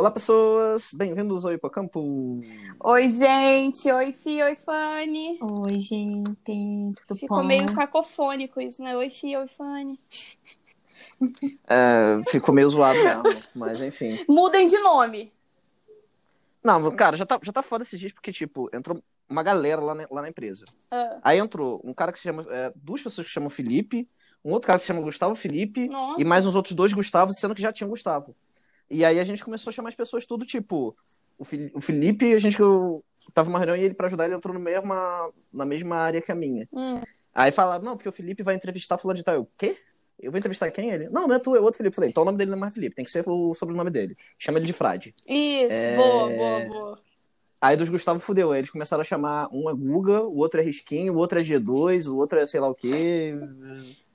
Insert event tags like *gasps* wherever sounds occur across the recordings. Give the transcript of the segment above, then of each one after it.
Olá, pessoas! Bem-vindos ao Hipocampo! Oi, gente! Oi, Fi! Oi, Fanny! Oi, gente! Tudo Ficou bom? meio cacofônico isso, né? Oi, Fi! Oi, Fanny! É, ficou meio zoado mesmo, mas enfim. Mudem de nome! Não, cara, já tá, já tá foda esses dias porque, tipo, entrou uma galera lá na, lá na empresa. Ah, Aí entrou um cara que se chama. é, duas pessoas que se chamam Felipe, um outro cara que se chama Gustavo Felipe, nossa! e mais uns outros dois Gustavos, sendo que já tinham Gustavo. E aí a gente começou a chamar as pessoas tudo, tipo, o, Felipe, a gente que eu tava numa reunião e ele, pra ajudar, ele entrou no mesma, na mesma área que a minha. Hum, Aí falaram, não, porque o Felipe vai entrevistar fulano de tal. Eu, quê? Eu vou entrevistar quem? Ele? Não, não é tu, é outro Felipe. Falei, então o nome dele não é mais Felipe, tem que ser o sobrenome dele. Chama ele de Frade. isso! É. Boa, boa, boa! Aí dos Gustavo fudeu. Aí eles começaram a chamar um é Guga, o outro é Risquinho, o outro é G2, o outro é sei lá o quê.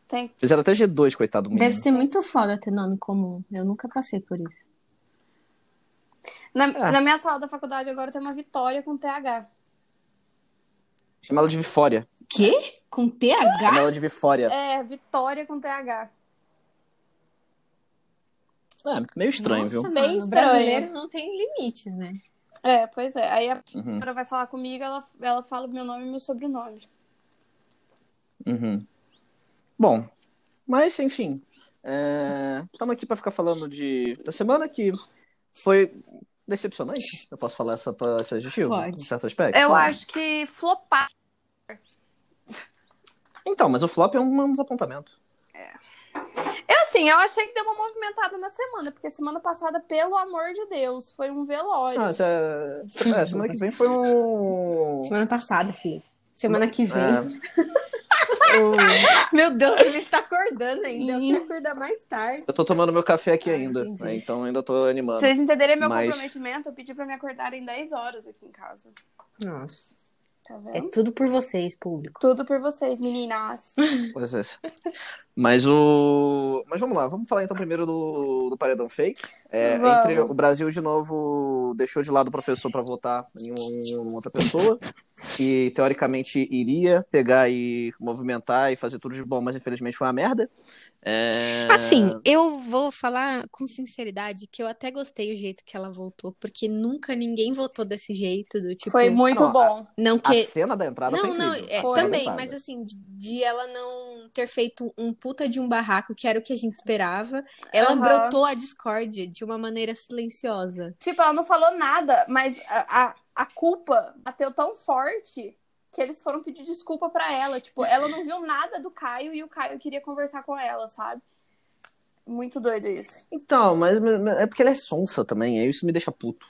Tem... Fizeram até G2, coitado do menino. Deve ser muito foda ter nome comum. Eu nunca passei por isso. Na, Ah. na minha sala da faculdade agora tem uma Vitória com TH. Chama ela de Vifória. Quê? Com Chama TH? ela de Vifória. É, Vitória com TH. É, meio estranho, Nossa, viu? mano, Bem o estranho. brasileiro não tem limites, né? É, pois é. Aí a Uhum, professora vai falar comigo, ela, ela fala meu nome e meu sobrenome. uhum. Bom, mas enfim. Estamos aqui para ficar falando de da semana que foi decepcionante. Eu posso falar essa, esse adjetivo? Pode. Em certo aspecto? Eu Pode. acho que flopar. Então, mas o flop é um, um desapontamento. Eu, assim, eu achei que deu uma movimentada na semana, porque semana passada, pelo amor de Deus, foi um velório. Ah, essa, é, semana que vem foi um. Semana passada, filho. Semana que vem. É, Meu Deus, ele tá acordando ainda. Eu quero acordar mais tarde. eu tô tomando meu café aqui Ah, ainda, né, então ainda tô animando. Vocês entenderem meu Mas- comprometimento, eu pedi pra me acordarem 10 horas aqui em casa. Nossa. Tá É tudo por vocês, público. Tudo por vocês, meninas. *laughs* Pois é. Mas o. Mas vamos lá, vamos falar então primeiro do, do paredão fake. É, entre o Brasil de novo deixou de lado o professor para votar em um- uma outra pessoa que teoricamente iria pegar e movimentar e fazer tudo de bom, mas infelizmente foi uma merda. É, Assim, eu vou falar com sinceridade que eu até gostei o jeito que ela voltou, porque nunca ninguém votou desse jeito, do tipo. foi muito não, bom. Não a que. cena da entrada foi Não, não, incrível. é, A também, mas assim, de, de ela não ter feito um puta de um barraco, que era o que a gente esperava, ela Aham. brotou a discórdia de uma maneira silenciosa. Tipo, ela não falou nada, mas a, a, a culpa bateu tão forte que eles foram pedir desculpa pra ela. Tipo, ela não viu nada do Caio e o Caio queria conversar com ela, sabe? Muito doido isso. Então, mas mas é porque ela é sonsa também, aí isso me deixa puto.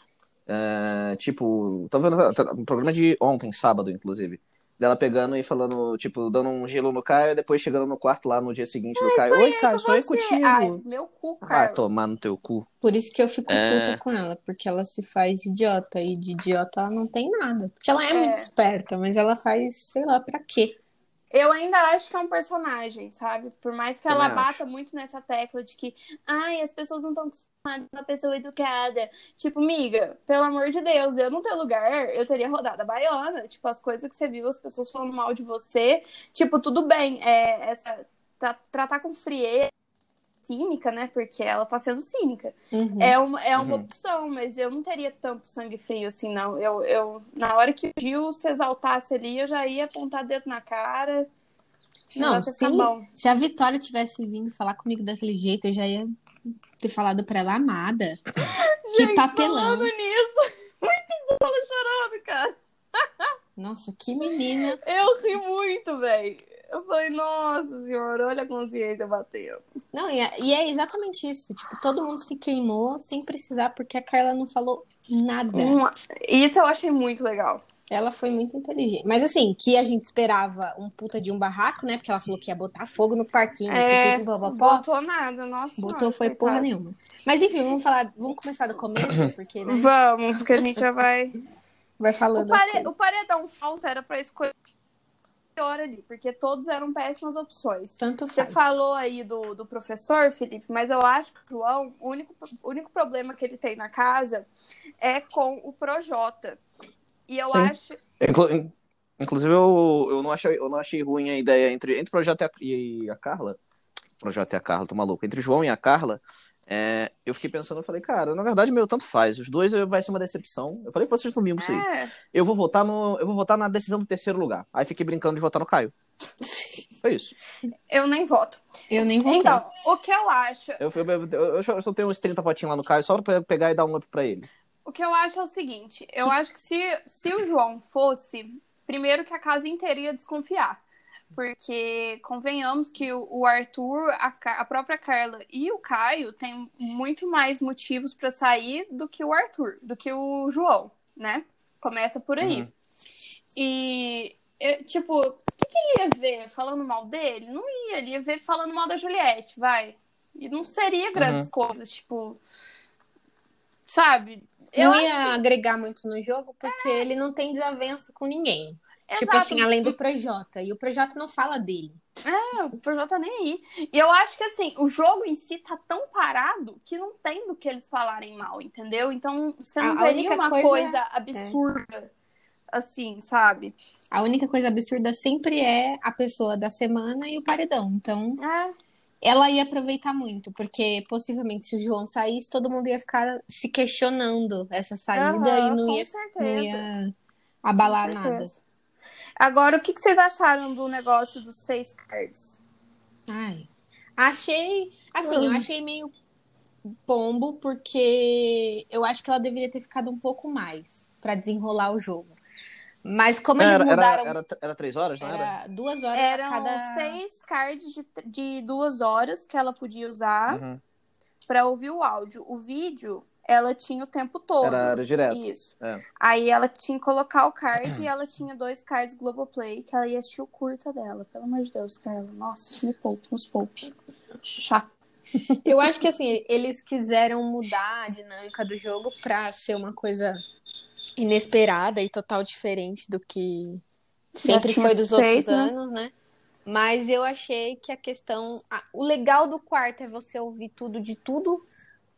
É, tipo, tô vendo tá- um programa de ontem, sábado, inclusive. Dela pegando e falando, tipo, dando um gelo no Caio, e depois chegando no quarto lá no dia seguinte do Caio. Oi, Caio, sou eu Você- contigo. Ai, meu cu, Vai cara. tomar no teu cu. Por isso que eu fico É. puta com ela, porque ela se faz idiota. E de idiota ela não tem nada. Porque ela é, É. muito esperta, mas ela faz, sei lá, pra quê? Eu ainda acho que é um personagem, sabe? Por mais que ela Também bata muito nessa tecla de que, ai, as pessoas não estão acostumadas com uma pessoa educada. Tipo, miga, pelo amor de Deus, eu no teu lugar, eu teria rodado a baiana. Tipo, as coisas que você viu, as pessoas falando mal de você. Tipo, tudo bem, é, essa, tra- tratar com frieza, cínica, né? Porque ela tá sendo cínica. Uhum. É uma, é uma Uhum. opção, mas eu não teria tanto sangue frio assim, não. Eu, eu, na hora que o Gil se exaltasse ali, eu já ia apontar dedo na cara. Não, bom. Se a Vitória tivesse vindo falar comigo daquele jeito, eu já ia ter falado pra ela amada. *laughs* Que Gente, papelão. Falando nisso, *laughs* muito bom, ela chorando, cara. *laughs* Nossa, que menina. Eu ri muito, velho. Eu falei, nossa senhora, olha a consciência batendo. Não, e é, e é exatamente isso. Tipo, todo mundo se queimou sem precisar, porque a Carla não falou nada. Uma- Isso eu achei muito legal. Ela foi muito inteligente. Mas assim, que a gente esperava um puta de um barraco, né? Porque ela falou que ia botar fogo no parquinho. É, não popopó. botou nada, nossa. Botou senhora, foi porra coitada. nenhuma. Mas enfim, vamos falar, vamos começar do começo, *coughs* porque né, Vamos, porque a gente já vai. vai O, falando. as pare... o paredão falso era pra escolher pior ali, porque todos eram péssimas opções. Tanto Você faz. falou aí do, do professor, Felipe, mas eu acho que o João, o único, o único problema que ele tem na casa é com o Projota. E eu Sim. acho. Inclu- in- Inclusive, eu, eu, não achei, eu não achei ruim a ideia entre, entre o projeto e a, e a Carla. Projota e a Carla, tô maluco. Entre o João e a Carla, é, eu fiquei pensando, eu falei, cara, na verdade, meu, tanto faz. Os dois vai ser uma decepção. Eu falei pra vocês domingo isso aí. É, Eu vou votar no. Eu vou votar na decisão do terceiro lugar. Aí fiquei brincando de votar no Caio. *laughs* Foi isso. eu nem voto. Eu nem votei. Então, o que eu acho, Eu, eu, eu, eu só tenho uns 30 votinhos lá no Caio, só pra pegar e dar um up pra ele. o que eu acho é o seguinte, eu acho que se, se o João fosse, primeiro que a casa inteira ia desconfiar. Porque convenhamos que o, Arthur, a, a própria Carla e o Caio têm muito mais motivos pra sair do que o Arthur, do que o João, né? Começa por aí. Uhum. E, eu, tipo, o que, que ele ia ver falando mal dele? Não ia, ele ia ver falando mal da Juliette, vai. E não seria grandes coisas, tipo. Sabe? Eu não acho ia agregar muito no jogo porque ele não tem desavença com ninguém. Tipo exato, assim, além do Projota. E o Projota não fala dele. É, o projeto tá nem aí. E eu acho que assim, o jogo em si tá tão parado que não tem do que eles falarem mal, entendeu? Então você não A- a veria única uma coisa- coisa, absurda, assim, sabe? A única coisa absurda sempre é a pessoa da semana e o paredão. Então, É, ela ia aproveitar muito, porque possivelmente se o João saísse, todo mundo ia ficar se questionando essa saída aham, e não ia, não ia abalar nada. Agora, o que, que vocês acharam do negócio dos seis cards? Ai. Achei, assim, eu Hum. achei meio pombo, porque eu acho que ela deveria ter ficado um pouco mais pra desenrolar o jogo. Mas como eles Era, era, mudaram, era, era três horas, não era? era duas horas Eram cada... seis cards de, de duas horas que ela podia usar Uhum. pra ouvir o áudio. O vídeo, ela tinha o tempo todo. Era, era direto. Isso. É. Aí ela tinha que colocar o card e ela tinha dois cards Globoplay que ela ia assistir o curta dela. Pelo amor de Deus, Carla. Nossa, me poupe, nos poupe. Chato. *laughs* Eu acho que assim, eles quiseram mudar a dinâmica do jogo pra ser uma coisa inesperada e total diferente do que sempre foi dos feito, outros né? anos, né? Mas eu achei que a questão. o legal do quarto é você ouvir tudo de tudo.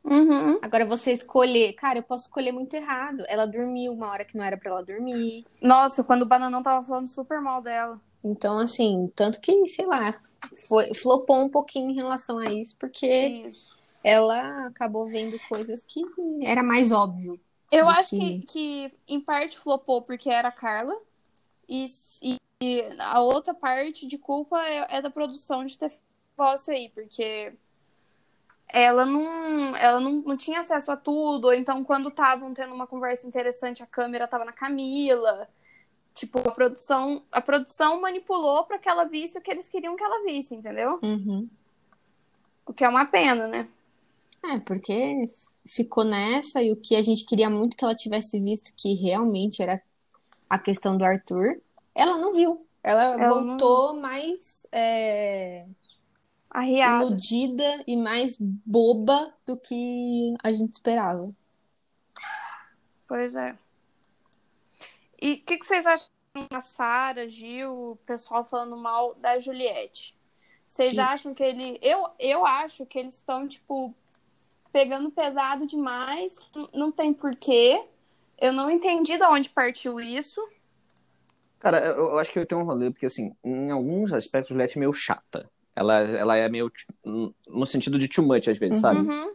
Uhum. Agora você escolher. Cara, eu posso escolher muito errado. Ela dormiu uma hora que não era pra ela dormir. Nossa, quando o Bananão tava falando super mal dela. Então, assim, tanto que, sei lá, foi, flopou um pouquinho em relação a isso, porque Isso. ela acabou vendo coisas que era mais óbvio. Eu acho que- que, que, em parte, flopou porque era a Carla. E, e- e a outra parte de culpa é, é da produção de ter isso aí, porque ela não, ela não, não tinha acesso a tudo. Ou então, quando estavam tendo uma conversa interessante, a câmera tava na Camila. Tipo, a produção, a produção manipulou para que ela visse o que eles queriam que ela visse, entendeu? Uhum. O que é uma pena, né? É, porque ficou nessa e o que a gente queria muito que ela tivesse visto, que realmente era a questão do Arthur, ela não viu. Ela, Ela não voltou mais é, Arriada. iludida e mais boba do que a gente esperava. Pois é. E o que, que vocês acham da Sara, Gil, o pessoal falando mal da Juliette? Vocês Que- acham que ele. Eu, eu acho que eles estão, tipo, pegando pesado demais. Não tem porquê. Eu não entendi de onde partiu isso. Cara, eu, eu acho que eu tenho um rolê, porque assim, em alguns aspectos, Juliette é meio chata. Ela, ela é meio. no sentido de too much, às vezes, sabe? Uhum.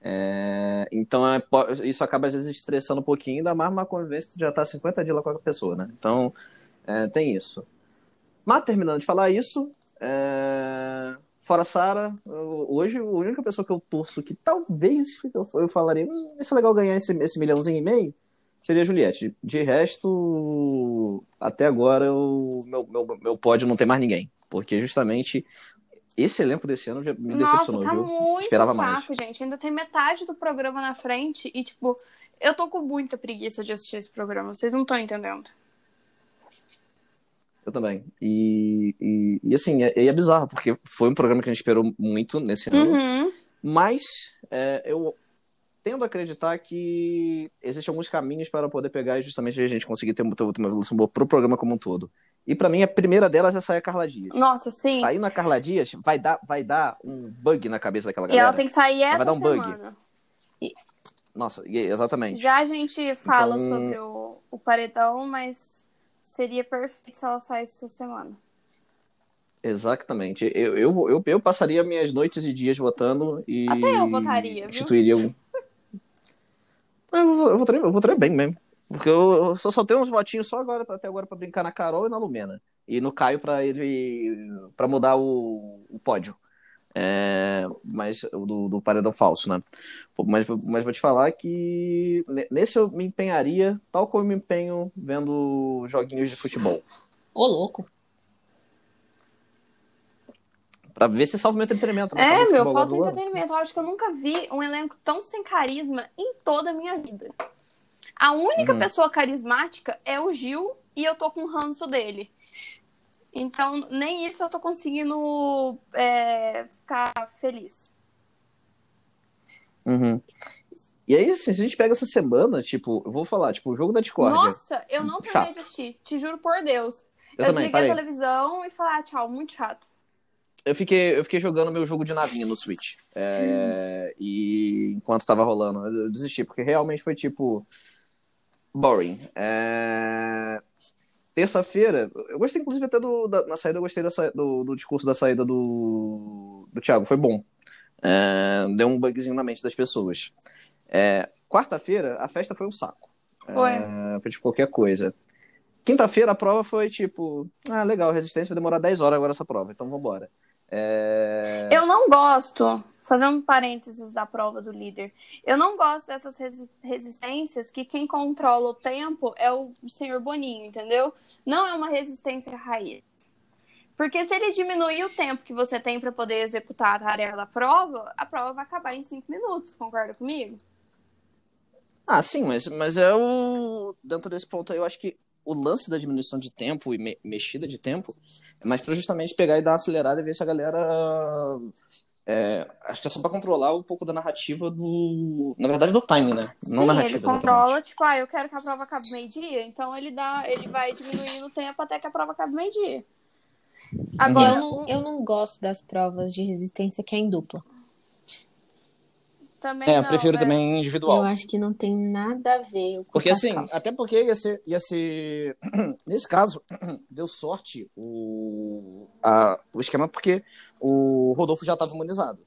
É, então é, isso acaba às vezes estressando um pouquinho, ainda mais uma convivência que tu já tá 50 dias lá com a pessoa, né? Então é, tem isso. Mas terminando de falar isso, é, fora Sara, eu- hoje a única pessoa que eu torço que talvez eu, eu falaria, hum, isso é legal ganhar esse, esse milhãozinho e meio, seria a Juliette. De resto, até agora o meu, meu, meu pódio não tem mais ninguém. Porque justamente esse elenco desse ano já me Nossa, decepcionou, tá viu? muito Esperava mais. fraco, gente. Ainda tem metade do programa na frente e, tipo, eu tô com muita preguiça de assistir esse programa. Vocês não estão entendendo. Eu também. E, e, e, assim, é, é bizarro, porque foi um programa que a gente esperou muito nesse ano, Uhum. mas é, eu tendo a acreditar que existem alguns caminhos para poder pegar e justamente a gente conseguir ter ter uma evolução boa pro programa como um todo. E pra mim, a primeira delas é sair a Carla Dias. Nossa, sim. Sair na Carla Dias vai dar, vai dar um bug na cabeça daquela E galera. ela tem que sair vai essa dar um bug. semana. Nossa, e- exatamente. Já a gente fala Então- sobre o, o paredão, mas seria perfeito se ela saísse essa semana. Exatamente. Eu, eu, eu, eu passaria minhas noites e dias votando e. Até eu votaria, viu? Instituiria um. *laughs* Eu, vou- eu votaria, eu votaria bem mesmo. Porque eu, eu só, só tenho uns votinhos só agora, até agora pra brincar na Carol e na Lumena. E no Caio pra ele. pra mudar o, o pódio. É, mas o do, do paredão falso, né? Mas, mas vou te falar que ne- nesse eu me empenharia, tal como eu me empenho vendo joguinhos de futebol. Ô, louco. Pra ver se salva meu entretenimento. né? É, meu, falta entretenimento. Eu acho que eu nunca vi um elenco tão sem carisma em toda a minha vida. A única Uhum. pessoa carismática é o Gil e eu tô com ranço dele. Então, nem isso eu tô conseguindo é, ficar feliz. Uhum. E aí, assim, se a gente pega essa semana, tipo, eu vou falar, tipo, o jogo da Discord. Nossa, eu não terminei de assistir. Te juro por Deus. eu Eu, também, desliguei parei. a televisão e falei, ah, tchau, muito chato. Eu fiquei, eu fiquei jogando meu jogo de navinha no Switch. É, e enquanto tava rolando, eu desisti, porque realmente foi tipo. Boring. É, Terça-feira, eu gostei, inclusive, até do. da- na saída, eu gostei da sa- do, do discurso da saída do, do Thiago, foi bom. É, Deu um bugzinho na mente das pessoas. É, Quarta-feira, a festa foi um saco. Foi. É, foi tipo qualquer coisa. Quinta-feira, a prova foi tipo. Ah, legal, resistência vai demorar 10 horas agora essa prova, então vambora. É... Eu não gosto, fazendo um parênteses da prova do líder, eu não gosto dessas resi- resistências que quem controla o tempo é o senhor Boninho, entendeu? Não é uma resistência raiz. Porque se ele diminuir o tempo que você tem para poder executar a tarefa da prova, a prova vai acabar em cinco minutos, concorda comigo? Ah, sim, mas, mas é o. Dentro desse ponto aí, eu acho que o lance da diminuição de tempo e me- mexida de tempo é mais pra justamente pegar e dar uma acelerada e ver se a galera. É, acho que é só pra controlar um pouco da narrativa do. Na verdade, do time, né? Não Sim, narrativa. ele controla, exatamente. tipo, ah, eu quero que a prova acabe meio-dia, então ele dá, ele vai diminuindo o tempo até que a prova acabe meio-dia. Agora, eu, não, eu não gosto das provas de resistência que é em dupla. também É, eu não, prefiro né? também individual. Eu acho que não tem nada a ver com Porque as assim, calças. até porque ia ser, ia ser... *clears throat* nesse caso, *clears throat* deu sorte o, a- o esquema porque o Rodolfo já estava imunizado.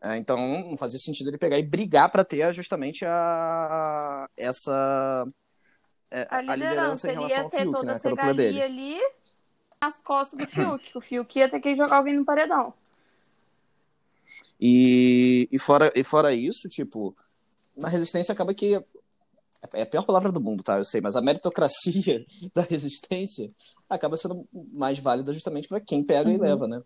É, então não fazia sentido ele pegar e brigar para ter justamente a essa é, A liderança, em ele relação ia ao ter Fiuk, toda né, essa dele. ali nas costas do Fiuk. o Fiuk ia ter que jogar alguém no paredão. E, e, fora, e fora isso, tipo, na resistência acaba que. É a pior palavra do mundo, tá? Eu sei, mas a meritocracia *laughs* da resistência acaba sendo mais válida justamente para quem pega e Uhum. leva, né?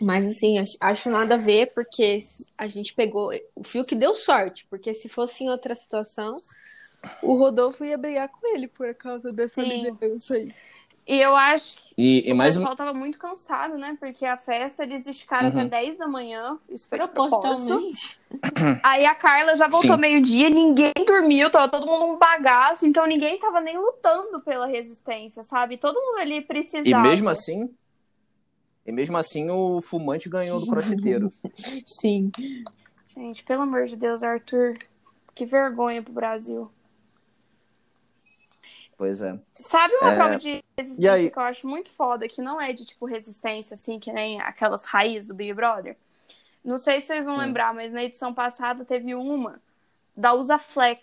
Mas assim, acho, nada a ver, porque a gente pegou. O Fiuk deu sorte, porque se fosse em outra situação, o Rodolfo ia brigar com ele por causa dessa Sim. liderança aí. E eu acho que E, e o mais um. pessoal tava muito cansado, né? Porque a festa eles esticaram Uhum. até 10 da manhã. Isso foi propósito. Propositalmente. *coughs* Aí a Carla já voltou meio-dia, ninguém dormiu, tava todo mundo um bagaço, então ninguém tava nem lutando pela resistência, sabe? Todo mundo ali precisava. E mesmo assim. E mesmo assim o fumante ganhou do crossfiteiro. *laughs* Sim. Gente, pelo amor de Deus, Arthur, que vergonha pro Brasil. pois é. Sabe uma É, prova de resistência aí? que eu acho muito foda, que não é de tipo resistência, assim, que nem aquelas raízes do Big Brother? Não sei se vocês vão Hum. lembrar, mas na edição passada teve uma da Usa Flex.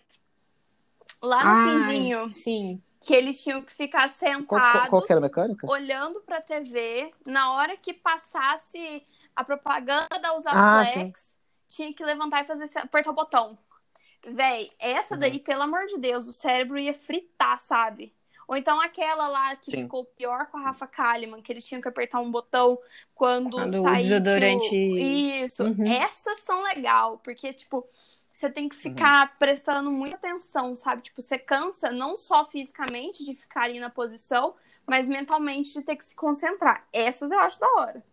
Lá no Ai, finzinho, Sim. Que eles tinham que ficar sentados, qual, qual que era a mecânica? olhando pra TV. Na hora que passasse a propaganda da Usa Ah, Flex, tinha que levantar e fazer esse- apertar o botão. Véi, essa Uhum. daí, pelo amor de Deus, o cérebro ia fritar, sabe? Ou então aquela lá que Sim. ficou pior com a Rafa Kalimann, que eles tinham que apertar um botão quando Quando o saísse desodorante- Isso. Uhum. Essas são legal, porque, tipo, você tem que ficar prestando muita atenção, sabe? Tipo, você cansa não só fisicamente de ficar ali na posição, mas mentalmente de ter que se concentrar. Essas eu acho da hora.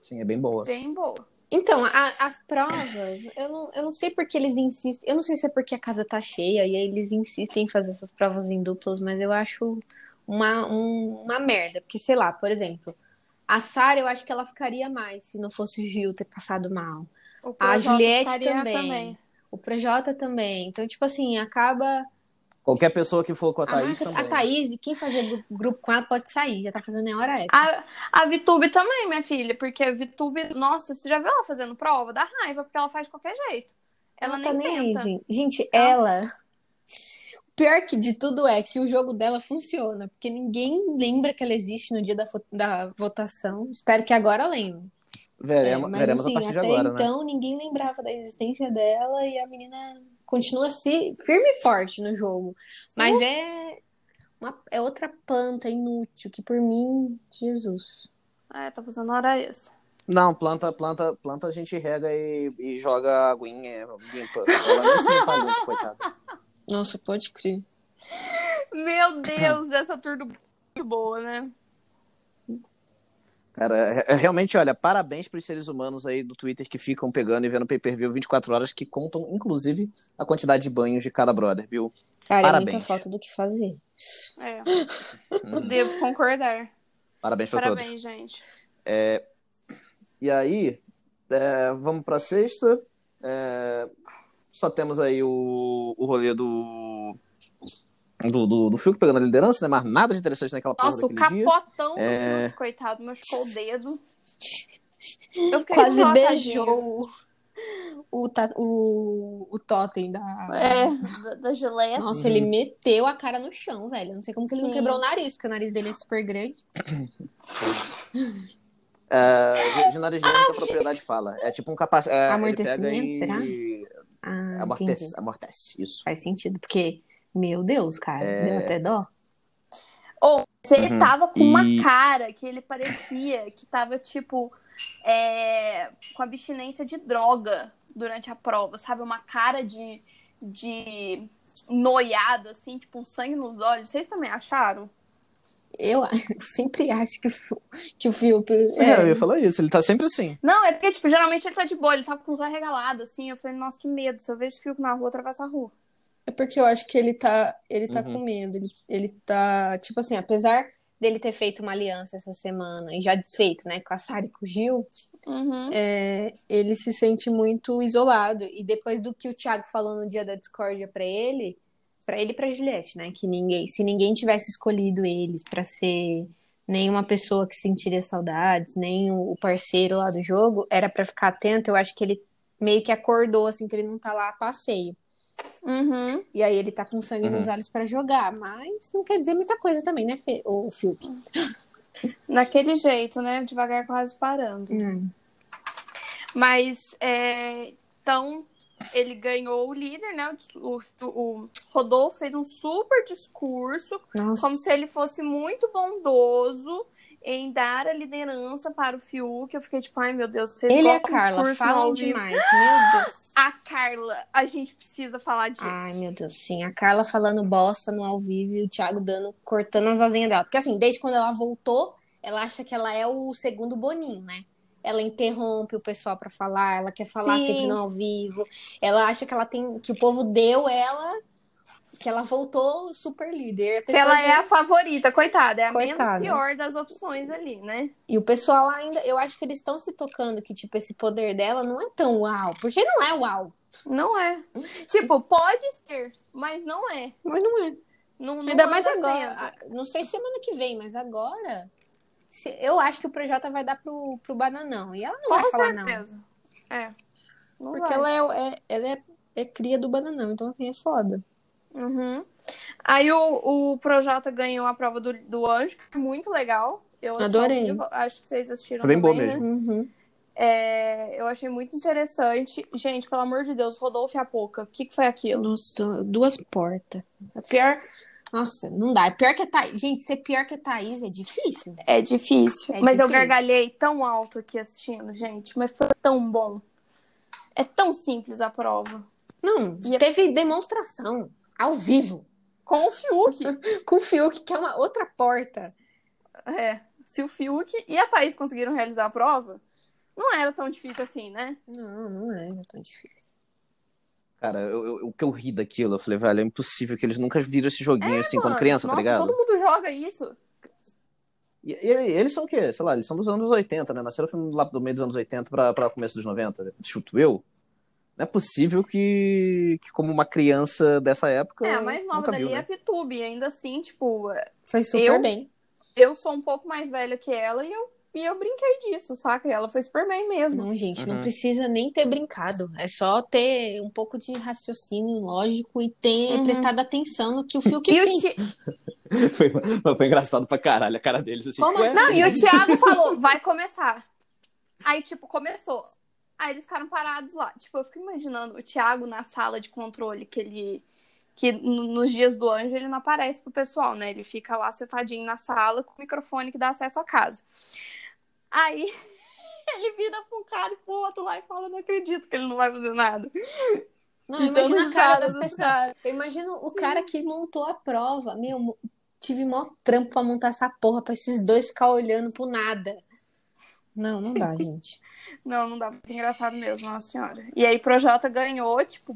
Sim, é bem boa. Bem boa. Então, a- as provas, eu não, eu não sei porque eles insistem. Eu não sei se é porque a casa tá cheia e aí eles insistem em fazer essas provas em duplas, mas eu acho uma, um- uma merda. Porque, sei lá, por exemplo, a Sara, eu acho que ela ficaria mais se não fosse o Gil ter passado mal. A Juliette estaria também. O Projota também. Então, tipo assim, acaba Qualquer pessoa que for com a A, Thaís também. a Thaís, quem fazer gru- grupo com ela pode sair, já tá fazendo nem hora essa. A, a Vitube também, minha filha, porque a Vitube, nossa, você já viu ela fazendo prova? Dá raiva, porque ela faz de qualquer jeito. Ela, tá nem aí, tenta. gente. Gente, Ela- ela. O pior que de tudo é que o jogo dela funciona, porque ninguém lembra que ela existe no dia da, da votação. Espero que agora lembre. Veremos, É, mas veremos assim, a partir até de agora, né? então ninguém lembrava da existência dela e a menina continua se firme e forte no jogo. Mas é uma, é outra planta inútil que por mim, Jesus. É, tá fazendo hora extra. Não, planta, planta, planta a gente rega e, e joga aguinha, limpa. Ela nem se limpa limpa, coitada. Nossa, pode crer. Meu Deus, essa tour do muito boa, né? Cara, é- é realmente, olha, parabéns pros seres humanos aí do Twitter que ficam pegando e vendo pay-per-view 24 horas, que contam, inclusive, a quantidade de banhos de cada brother, viu? Cara, Parabéns. é muita falta do que fazer. É, Hum, *laughs* devo concordar. Parabéns pra todos. Parabéns, gente. E aí, é, vamos pra sexta. É, só temos aí o, o rolê do. Do, do, do Fiuk pegando a liderança, né? Mas nada de interessante naquela porra Nossa, o daquele dia. capotão do É. Fiuk, coitado, machucou o dedo. Eu fiquei Quase beijou tadinho. o, o, ta- o, o totem da. É, da, da Gillette. Nossa, ele meteu a cara no chão, velho. Eu não sei como que ele não Sim. quebrou o nariz, porque o nariz dele é super grande. É, de, nariz grande que a propriedade fala. É tipo um capacete. É, Amortecimento, e... será? Ah, entendi. Amortece, amortece, isso. Faz sentido, porque, meu Deus, cara, deu até dó. Ou se ele Uhum. tava com uma E- cara que ele parecia que tava, tipo, é, com abstinência de droga durante a prova, sabe? Uma cara de, de noiado, assim, tipo, um sangue nos olhos. Vocês também acharam? Eu, *laughs* eu sempre acho que, o que o Fiuk. É, É, eu ia falar isso, ele tá sempre assim. Não, é porque, tipo, geralmente ele tá de boa, ele tava com os olhos arregalados, assim. Eu falei, nossa, que medo. Se eu vejo esse fio na rua, atravessa a rua. É porque eu acho que ele tá, ele tá Uhum. com medo. Ele, ele tá, tipo assim, apesar dele ter feito uma aliança essa semana e já desfeito, né, com a Sara e com o Gil, Uhum. é, ele se sente muito isolado. E depois do que o Thiago falou no dia da discórdia pra ele, pra ele e pra Juliette, né? Que ninguém, se ninguém tivesse escolhido eles pra ser nenhuma pessoa que sentiria saudades, nem o o parceiro lá do jogo, era pra ficar atento. Eu acho que ele meio que acordou, assim, que ele não tá lá a passeio. Uhum. E aí ele tá com sangue Uhum. nos olhos pra jogar. Mas não quer dizer muita coisa também, né, Fê? O Fiuk. *laughs* Daquele jeito, né? Devagar quase parando. Hum. Mas, é, então, ele ganhou o líder, né? O, o, o Rodolfo fez um super discurso, Nossa. como se ele fosse muito bondoso em dar a liderança para o Fiuk. Eu fiquei tipo, ai meu Deus, vocês Ele e a Carla falam demais, meu Deus. *gasps* A Carla, a gente precisa falar disso. Ai, meu Deus, sim. A Carla falando bosta no ao vivo e o Thiago dando, cortando as asinhas dela. Porque assim, desde quando ela voltou, ela acha que ela é o segundo Boninho, né? Ela interrompe o pessoal pra falar, ela quer falar Sim. sempre no ao vivo. Ela acha que ela tem, que o povo deu ela, que ela voltou super líder. A Que ela já- é a favorita, coitada, é a Coitada. menos pior das opções ali, né? E o pessoal ainda, eu acho que eles estão se tocando que tipo esse poder dela não é tão uau, porque não é uau, Não é. tipo, pode ser, mas não é. mas não é. Não, não Ainda mais agora. sendo. Não sei semana que vem, mas agora. se- eu acho que o Projota vai dar pro, pro Bananão. E ela não vai Com falar não. certeza. É. Não Porque vai. ela, é, é- ela é, é cria do Bananão. Então, assim, é foda. Uhum. Aí o, o Projota ganhou a prova do, do Anjo, que foi muito legal. Eu Adorei. acho que vocês assistiram Foi bem também, boa né? mesmo. Uhum. É, eu achei muito interessante. Gente, pelo amor de Deus, Rodolfo e a Poca, o que, que foi aquilo? Nossa, duas portas. A pior Nossa, não dá. É pior que a Thaís. Gente, ser pior que a Thaís é difícil. é difícil. É mas eu difícil. gargalhei tão alto aqui assistindo, gente. Mas foi tão bom. É tão simples a prova. Não, E a- teve demonstração ao vivo. Com o Fiuk. *laughs* Com o Fiuk, que é uma outra porta. é. Se o Fiuk e a Thaís conseguiram realizar a prova, não era tão difícil assim, né? Não, não é, é tão difícil. Cara, eu- eu- o que eu ri daquilo, eu falei, velho, é impossível que eles nunca viram esse joguinho assim quando Mano, criança, tá nossa, ligado? todo mundo joga isso. E, e eles são o quê? Sei lá, eles são dos anos 80, né? Nasceram lá do meio dos anos 80 pra, pra começo dos 90, chuto eu. Não é possível que, que como uma criança dessa época. É, a mais nova dali viu, é né? a Vitube, ainda assim, tipo, Foi super Eu? bem. eu sou um pouco mais velha que ela e eu, e eu brinquei disso, saca? E ela foi super bem mesmo. Não, gente, não Uhum. precisa nem ter brincado. É só ter um pouco de raciocínio lógico e ter Uhum. prestado atenção no que o Phil *laughs* que fez. Ti- *laughs* Foi, foi engraçado pra caralho a cara deles. Assim, Como ué? assim? Não, e o Thiago falou, vai começar. Aí, tipo, começou. Aí eles ficaram parados lá. Tipo, eu fico imaginando o Thiago na sala de controle, que ele. Que nos dias do anjo ele não aparece pro pessoal, né? Ele fica lá sentadinho na sala com o microfone que dá acesso à casa. Aí *laughs* ele vira pra um cara e pro outro lá e fala: Não acredito que ele não vai fazer nada. Não, E imagina a cara das pessoas. cara. Eu imagino o cara que montou a prova. Meu, tive mó trampo pra montar essa porra, pra esses dois ficar olhando pro nada. Não, não dá, gente. *laughs* Não, não dá. Muito engraçado mesmo, nossa senhora. E aí, Projota ganhou, tipo,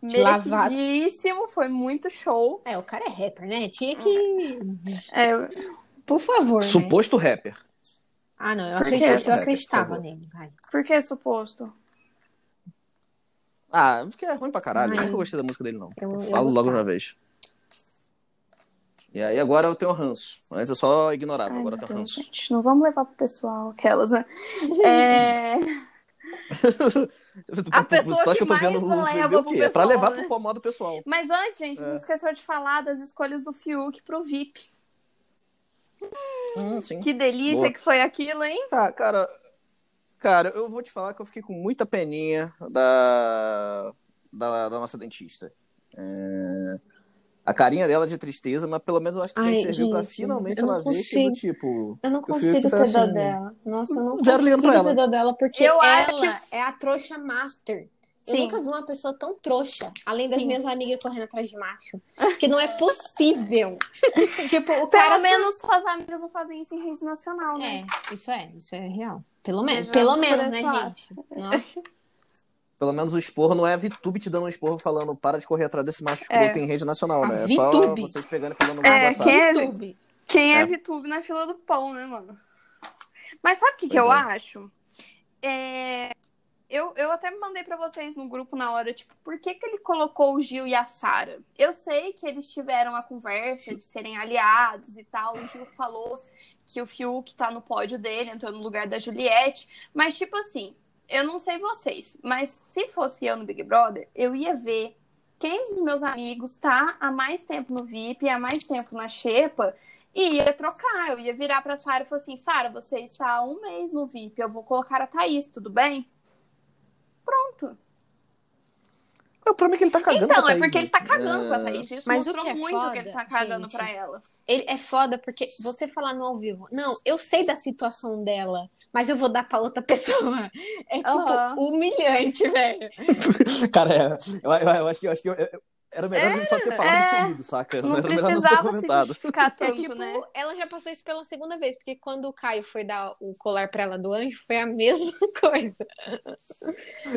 merecidíssimo. Foi muito show. É, o cara é rapper, né? Tinha que. É, Por favor, né? Suposto rapper. Ah, não, eu, acredito, eu Por acreditava nele, vai. por que suposto? Ah, porque é ruim pra caralho. Ai. Eu nunca gostei da música dele, não. Eu, eu Falo logo uma vez. E aí agora eu tenho ranço. Antes eu só ignorava, Ai, agora eu tenho Deus, ranço. gente, não vamos levar pro pessoal aquelas, né? É... *laughs* A pessoa Tu acha que eu tô mais vendo leva o pro quê? É pra pessoal, levar né? pro modo pessoal. Mas antes, gente, É. não esqueceu de falar das escolhas do Fiuk pro VIP. Hum, sim. Que delícia Boa. que foi aquilo, hein? Tá, cara. Cara, eu vou te falar que eu fiquei com muita peninha da, da, da nossa dentista. É, A carinha dela de tristeza, mas pelo menos eu acho que Ai, serviu pra finalmente eu não ela ver que consigo. do tipo. Eu não Eu consigo que ter tá dó assim, dela. Nossa, eu não zero consigo ter ela. dó dela, porque Eu acho ela que- é a trouxa master. Eu Sim. nunca vi uma pessoa tão trouxa, além das Sim. minhas amigas correndo atrás de macho, que não é possível. *laughs* tipo, o Pelo cara... menos suas amigas não fazem isso em rede nacional, né? É, isso é, isso é real. Pelo menos, pelo menos, né, esse lado. gente? Nossa. Pelo menos o esporro não é a VTube te dando um esporro falando para de correr atrás desse macho É. em rede nacional, né? É só VTube. vocês pegando e falando no É, WhatsApp. quem é- YouTube. Quem é, É. VTube na fila do pão, né, mano? Mas sabe o que, que Pois eu é. acho? É, Eu, eu até me mandei pra vocês no grupo na hora, tipo, por que, que ele colocou o Gil e a Sara? Eu sei que eles tiveram a conversa de serem aliados e tal. O Gil falou que o Fiuk tá no pódio dele, entrou no lugar da Juliette. Mas, tipo assim, eu não sei vocês, mas se fosse eu no Big Brother, eu ia ver quem dos meus amigos tá há mais tempo no VIP, há mais tempo na Xepa, e ia trocar. Eu ia virar pra Sara e falar assim: Sara, você está há um mês no VIP, eu vou colocar a Thaís, tudo bem? Pronto. O problema é que ele tá cagando Então, pra é Thaís, porque ele tá cagando É. pra Thaís. Isso Mas o mostrou que é muito foda, que ele tá cagando gente, pra ela. Ele é foda porque você falar no ao vivo, não, eu sei da situação dela, mas eu vou dar pra outra pessoa. É tipo humilhante, velho. *laughs* Cara, é, eu, eu, eu acho que, eu acho que eu- eu- era melhor ele só ter falado é. e ter ido, saca? Não era melhor não ter comentado. justificar É tanto, tipo, né? ela já passou isso pela segunda vez, porque quando o Caio foi dar o colar pra ela do anjo, foi a mesma *laughs* coisa.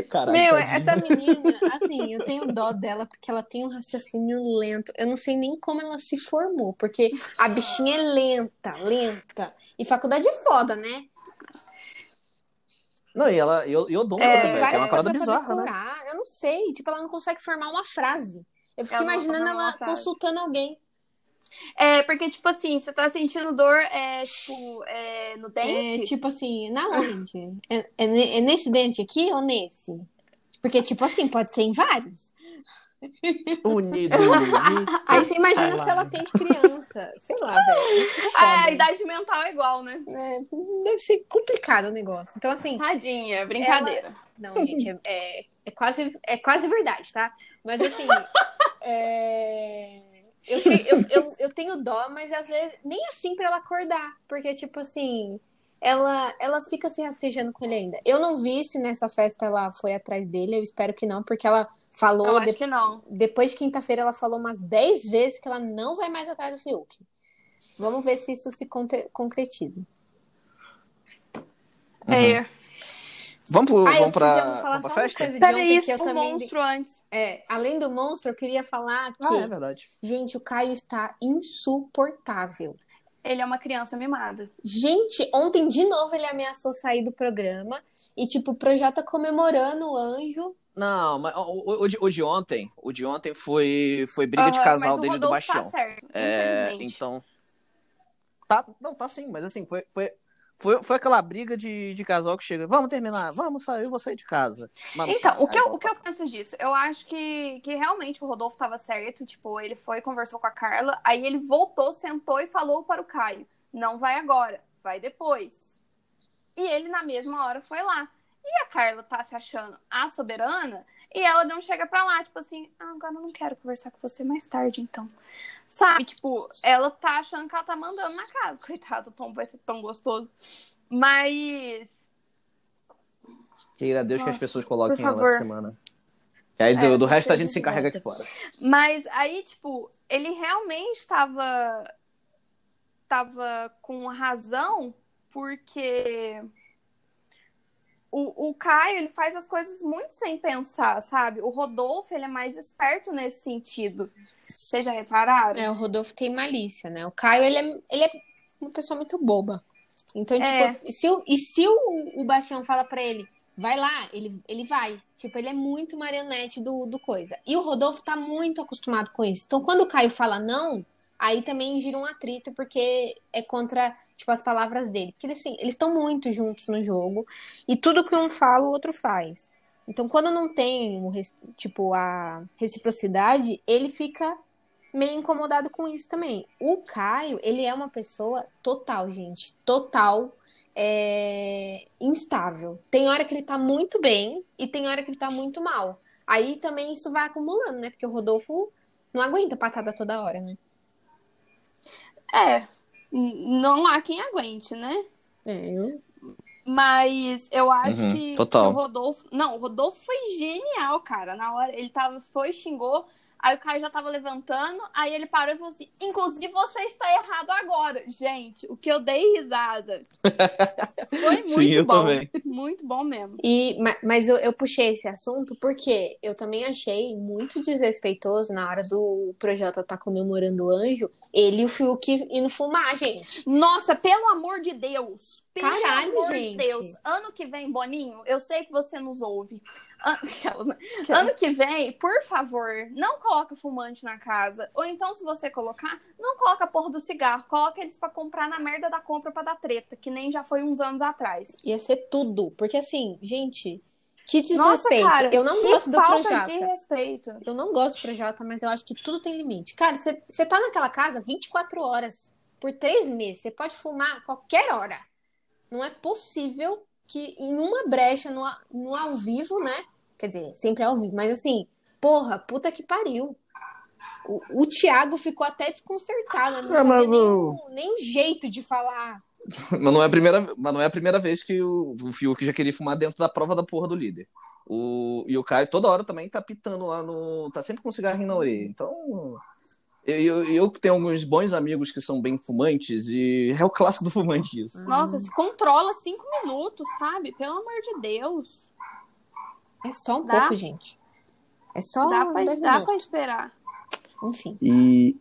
Caralho, Meu, tadinho. essa menina, assim, eu tenho dó dela porque ela tem um raciocínio lento. Eu não sei nem como ela se formou, porque a bichinha é lenta, lenta. E faculdade é foda, né? Não, e ela, e o e o Dom É, velho, é uma parada pra bizarra, né? Eu não sei, tipo, ela não consegue formar uma frase. Eu fico Ela imaginando ela frase. consultando alguém. É, porque, tipo assim, você tá sentindo dor, é, tipo, é, no É, dente? tipo assim, na onde? É, é é nesse dente aqui ou nesse? Porque, tipo assim, pode ser em vários. Unido. *laughs* Aí você imagina se lá. ela tem de criança. Sei lá, velho. Ah, *laughs* a idade mental é igual, né? É, deve ser complicado o negócio. Então, assim, Tadinha, brincadeira. não, gente, é, é, é quase, é quase verdade, tá? Mas assim, *laughs* é, eu, sei- eu, eu, eu tenho dó, mas às vezes nem assim pra ela acordar. Porque, tipo assim, ela, ela fica se rastejando com ele ainda. Eu não vi se nessa festa ela foi atrás dele, eu espero que não, porque ela falou, Eu de- acho que não. depois de quinta-feira, ela falou umas 10 vezes que ela não vai mais atrás do Fiuk. Vamos ver se isso se contre- concretiza. É. Vamos, pro, Ah, eu vamos pra, falar vamos festa? coisa de Pera ontem isso, que eu um também... monstro antes. É, além do monstro, eu queria falar que, Ah, é verdade. gente, o Caio está insuportável. Ele é uma criança mimada. Gente, ontem de novo ele ameaçou sair do programa e, tipo, o Projota comemorando o anjo Não, mas o, o, de, o de ontem, o de ontem foi, foi briga de Aham, casal dele do Rodolfo Bastião. Tá certo, É, então. Tá, não, tá sim, mas assim, foi, foi, foi, foi aquela briga de, de casal que chega. Vamos terminar, vamos sair, eu vou sair de casa. Mas não Então, o que, eu, o que eu penso disso? Eu acho que, que realmente o Rodolfo tava certo. Tipo, ele foi, conversou com a Carla, aí ele voltou, sentou e falou para o Caio: não vai agora, vai depois. E ele, na mesma hora, foi lá. E a Carla tá se achando a soberana, e ela não chega pra lá, tipo assim: ah, agora eu não quero conversar com você mais tarde, então. Sabe, tipo, ela tá achando que ela tá mandando na casa. *laughs* Coitado, o Tom vai ser tão gostoso. Mas. Queira Deus que as Nossa, pessoas coloquem ela essa semana. Que aí do, É, do resto a gente se encarrega aqui fora. Mas aí, tipo, ele realmente estava tava com razão, porque o, o Caio, ele faz as coisas muito sem pensar, sabe? O Rodolfo, ele é mais esperto nesse sentido. Vocês já repararam? É, o Rodolfo tem malícia, né? O Caio, ele é, ele é uma pessoa muito boba. Então, É. tipo, se o, e se o, o Bastião fala pra ele, vai lá, ele, ele vai. Tipo, ele é muito marionete do, do coisa. E o Rodolfo tá muito acostumado com isso. Então, quando o Caio fala não, aí também gira um atrito, porque é contra, tipo, as palavras dele. Porque, assim, eles estão muito juntos no jogo. E tudo que um fala, o outro faz. Então, quando não tem, tipo, a reciprocidade, ele fica meio incomodado com isso também. O Caio, ele é uma pessoa total, gente. Total é, instável. Tem hora que ele tá muito bem e tem hora que ele tá muito mal. Aí também isso vai acumulando, né? Porque o Rodolfo não aguenta patada toda hora, né? É. Não há quem aguente, né? É, eu... Mas eu acho Uhum, que, o Rodolfo. Não, o Rodolfo foi genial, cara. Na hora, ele tava, foi, xingou, aí o Caio já tava levantando, aí ele parou e falou assim: Inclusive, você está errado agora. Gente, o que eu dei risada. *laughs* Foi muito Sim, eu bom. também. Muito bom mesmo. E, ma- mas eu, eu puxei esse assunto porque eu também achei muito desrespeitoso na hora do Projota tá comemorando o anjo, ele e o Fiuk indo fumar, gente. Nossa, pelo amor de Deus. Pelo Caralho, amor gente. de Deus. Ano que vem, Boninho, eu sei que você nos ouve. An- *laughs* Aquelas, né? Ano que vem, por favor, não coloca fumante na casa. Ou então, se você colocar, não coloca a porra do cigarro. Coloca eles pra comprar na merda da compra pra dar treta, que nem já foi uns anos atrás. Ia ser tudo. Porque assim, gente, que Nossa, desrespeito. cara, eu não que gosto do falta Projota. de respeito. Eu não gosto do Projota, mas eu acho que tudo tem limite. Cara, você tá naquela casa 24 horas por três meses. Você pode fumar a qualquer hora. Não é possível que em uma brecha no, no ao vivo, né? Quer dizer, sempre é ao vivo, mas assim, porra, puta que pariu. O, o Thiago ficou até desconcertado, não É, mas sabia nem, o- o, nem o jeito de falar. *laughs* Mas não é a primeira, mas não é a primeira vez que o, o Fiuk já queria fumar dentro da prova da porra do líder. O, e o Caio toda hora também tá pitando lá no. tá sempre com um cigarrinho na orelha. Então. Eu, eu, eu tenho alguns bons amigos que são bem fumantes e é o clássico do fumante isso. Nossa, se controla cinco minutos, sabe? Pelo amor de Deus. É só um Dá? pouco, gente. É só Dá pra, dá pra esperar. Enfim. E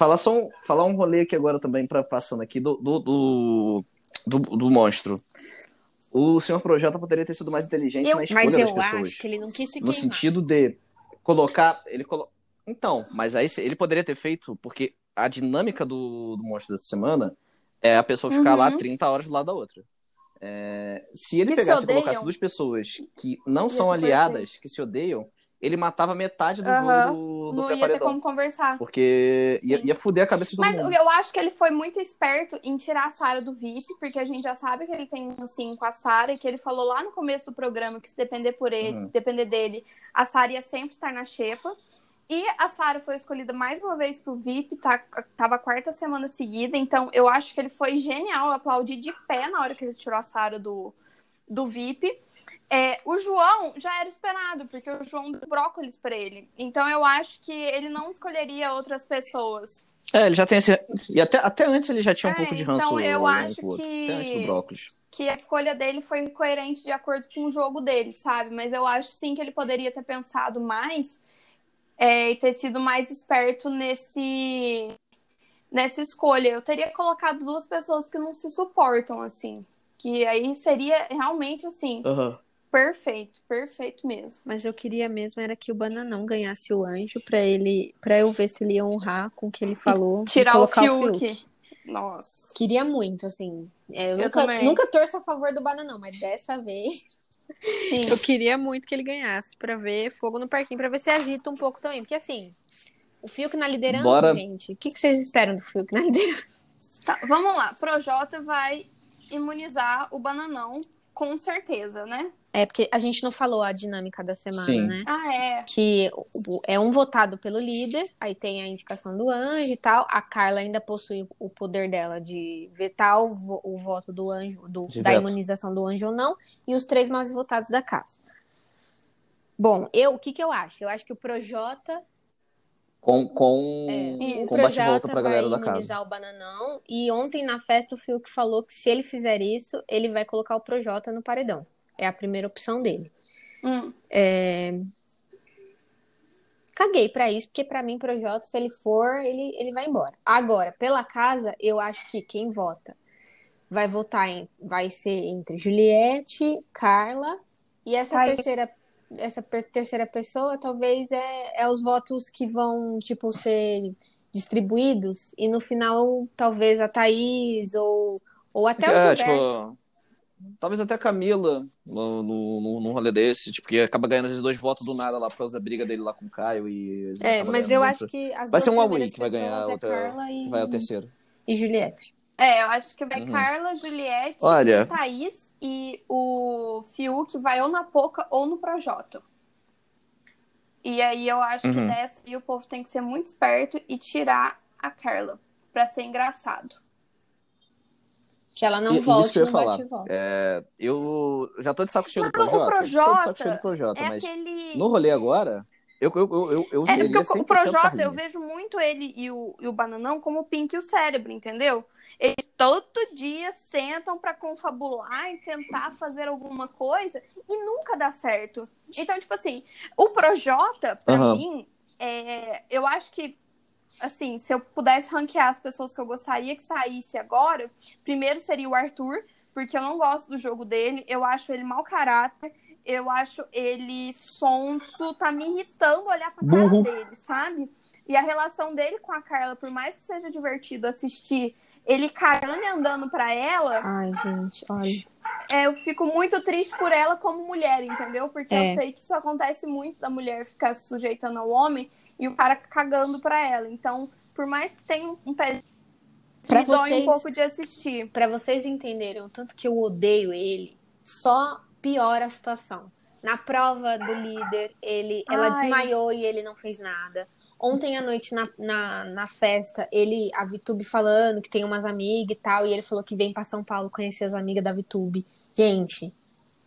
falar só um, falar um rolê aqui agora também para passando aqui do do, do, do, do monstro. O senhor Projota poderia ter sido mais inteligente Eu- na escolha Mas das eu pessoas. acho que ele não quis se no queimar. sentido de colocar ele colo... então mas aí se- ele poderia ter feito porque a dinâmica do, do monstro dessa semana é a pessoa ficar Uhum. lá 30 horas do lado da outra É, se ele Que se pegasse e odeiam. colocasse duas pessoas que não Ia são aliadas que se odeiam ele matava metade do jogo do, do Não ia ter como conversar. porque ia, ia fuder a cabeça de todo Mas mundo eu acho que ele foi muito esperto em tirar a Sara do VIP, porque a gente já sabe que ele tem um sim com a Sara e que ele falou lá no começo do programa que se depender por ele, Uhum. depender dele, a Sara ia sempre estar na xepa. E a Sara foi escolhida mais uma vez pro VIP, tá, tava a quarta semana seguida, então eu acho que ele foi genial, eu aplaudi de pé na hora que ele tirou a Sara do, do VIP. É, o João já era esperado, porque o João deu brócolis pra ele. Então eu acho que ele não escolheria outras pessoas. é ele já tem esse e até, até antes ele já tinha um É, pouco de então ranço eu um acho que- que a escolha dele foi coerente de acordo com o jogo dele, sabe? Mas eu acho sim que ele poderia ter pensado mais é, e ter sido mais esperto nesse nessa escolha. Eu teria colocado duas pessoas que não se suportam, assim. Que aí seria realmente assim. Aham. Perfeito, perfeito mesmo. Mas eu queria mesmo era que o Bananão ganhasse o anjo pra ele, para eu ver se ele ia honrar com o que ele *laughs* falou. Tirar o colocar Fiuk. Nossa. Queria muito, assim. É, eu, Eu nunca, também. nunca torço a favor do Bananão, mas dessa vez Sim. *laughs* eu queria muito que ele ganhasse pra ver fogo no parquinho, pra ver se agita um pouco também. Porque assim, o Fiuk na liderança, Bora. gente, o que, que vocês esperam do Fiuk na liderança? Tá, vamos lá. Projota vai imunizar o bananão, com certeza, né? É, porque a gente não falou a dinâmica da semana, Sim. né? Ah, é. que é um votado pelo líder, aí tem a indicação do anjo e tal. A Carla ainda possui o poder dela de vetar o, vo- o voto do anjo, do- da imunização do anjo ou não, e os três mais votados da casa. Bom, eu, o que que eu acho? Eu acho que o Projota, Com, com, é, o com bate-volta Projota pra vai galera da casa. imunizar o Bananão, e ontem na festa o Fiuk falou que se ele fizer isso, ele vai colocar o Projota no paredão. É a primeira opção dele. Hum. caguei pra isso, porque pra mim, Projota, se ele for, ele, ele vai embora. Agora, pela casa, eu acho que quem vota vai votar em, vai ser entre Juliette, Carla e essa Thaís. terceira essa terceira pessoa talvez é, é os votos que vão tipo ser distribuídos e no final talvez a Thaís ou ou até o É, Gilberto. tipo, talvez até a Camila no, no, no, num rolê desse, tipo, que acaba ganhando esses dois votos do nada lá por causa da briga dele lá com o Caio e. É, mas eu acho que as Vai ser um primeiras que vai ganhar é outra- e, Vai ao terceiro. e Juliette. É, eu acho que vai Uhum. Carla, Juliette, Olha. e Thaís e o Fiuk vai ou na Poca ou no Projota. E aí eu acho que Uhum. dessa aí o povo tem que ser muito esperto e tirar a Carla pra ser engraçado. Que ela não E- volte isso que eu ia no falar. É, eu já tô de saco cheio do Mas o Projota. Tô de saco Projota cheio do Projota, é mas aquele. no rolê agora, eu, eu, eu, eu, É, seria porque 100% o Projota, Carlinhos. eu vejo muito ele e o, e o Bananão como o Pink e o cérebro, entendeu? Eles todo dia sentam pra confabular e tentar fazer alguma coisa e nunca dá certo. Então, tipo assim, o Projota, pra Aham. mim, é, eu acho que, assim, se eu pudesse ranquear as pessoas que eu gostaria que saísse agora, primeiro seria o Arthur, porque eu não gosto do jogo dele, eu acho ele mau caráter, eu acho ele sonso, tá me irritando olhar pra cara dele, sabe? E a relação dele com a Carla, por mais que seja divertido assistir ele carando e andando pra ela, Ai, gente, olha. é, eu fico muito triste por ela como mulher, entendeu? Porque É. eu sei que isso acontece muito da mulher ficar se sujeitando ao homem e o cara cagando pra ela. Então, por mais que tenha um pé Pra me dói vocês- um pouco de assistir. Pra vocês entenderem o tanto que eu odeio ele, só piora a situação. Na prova do líder, ele, ela Ai. desmaiou e ele não fez nada. Ontem à noite, na, na, na festa, ele, a Vitube falando que tem umas amigas e tal, e ele falou que vem pra São Paulo conhecer as amigas da Vitube. Gente,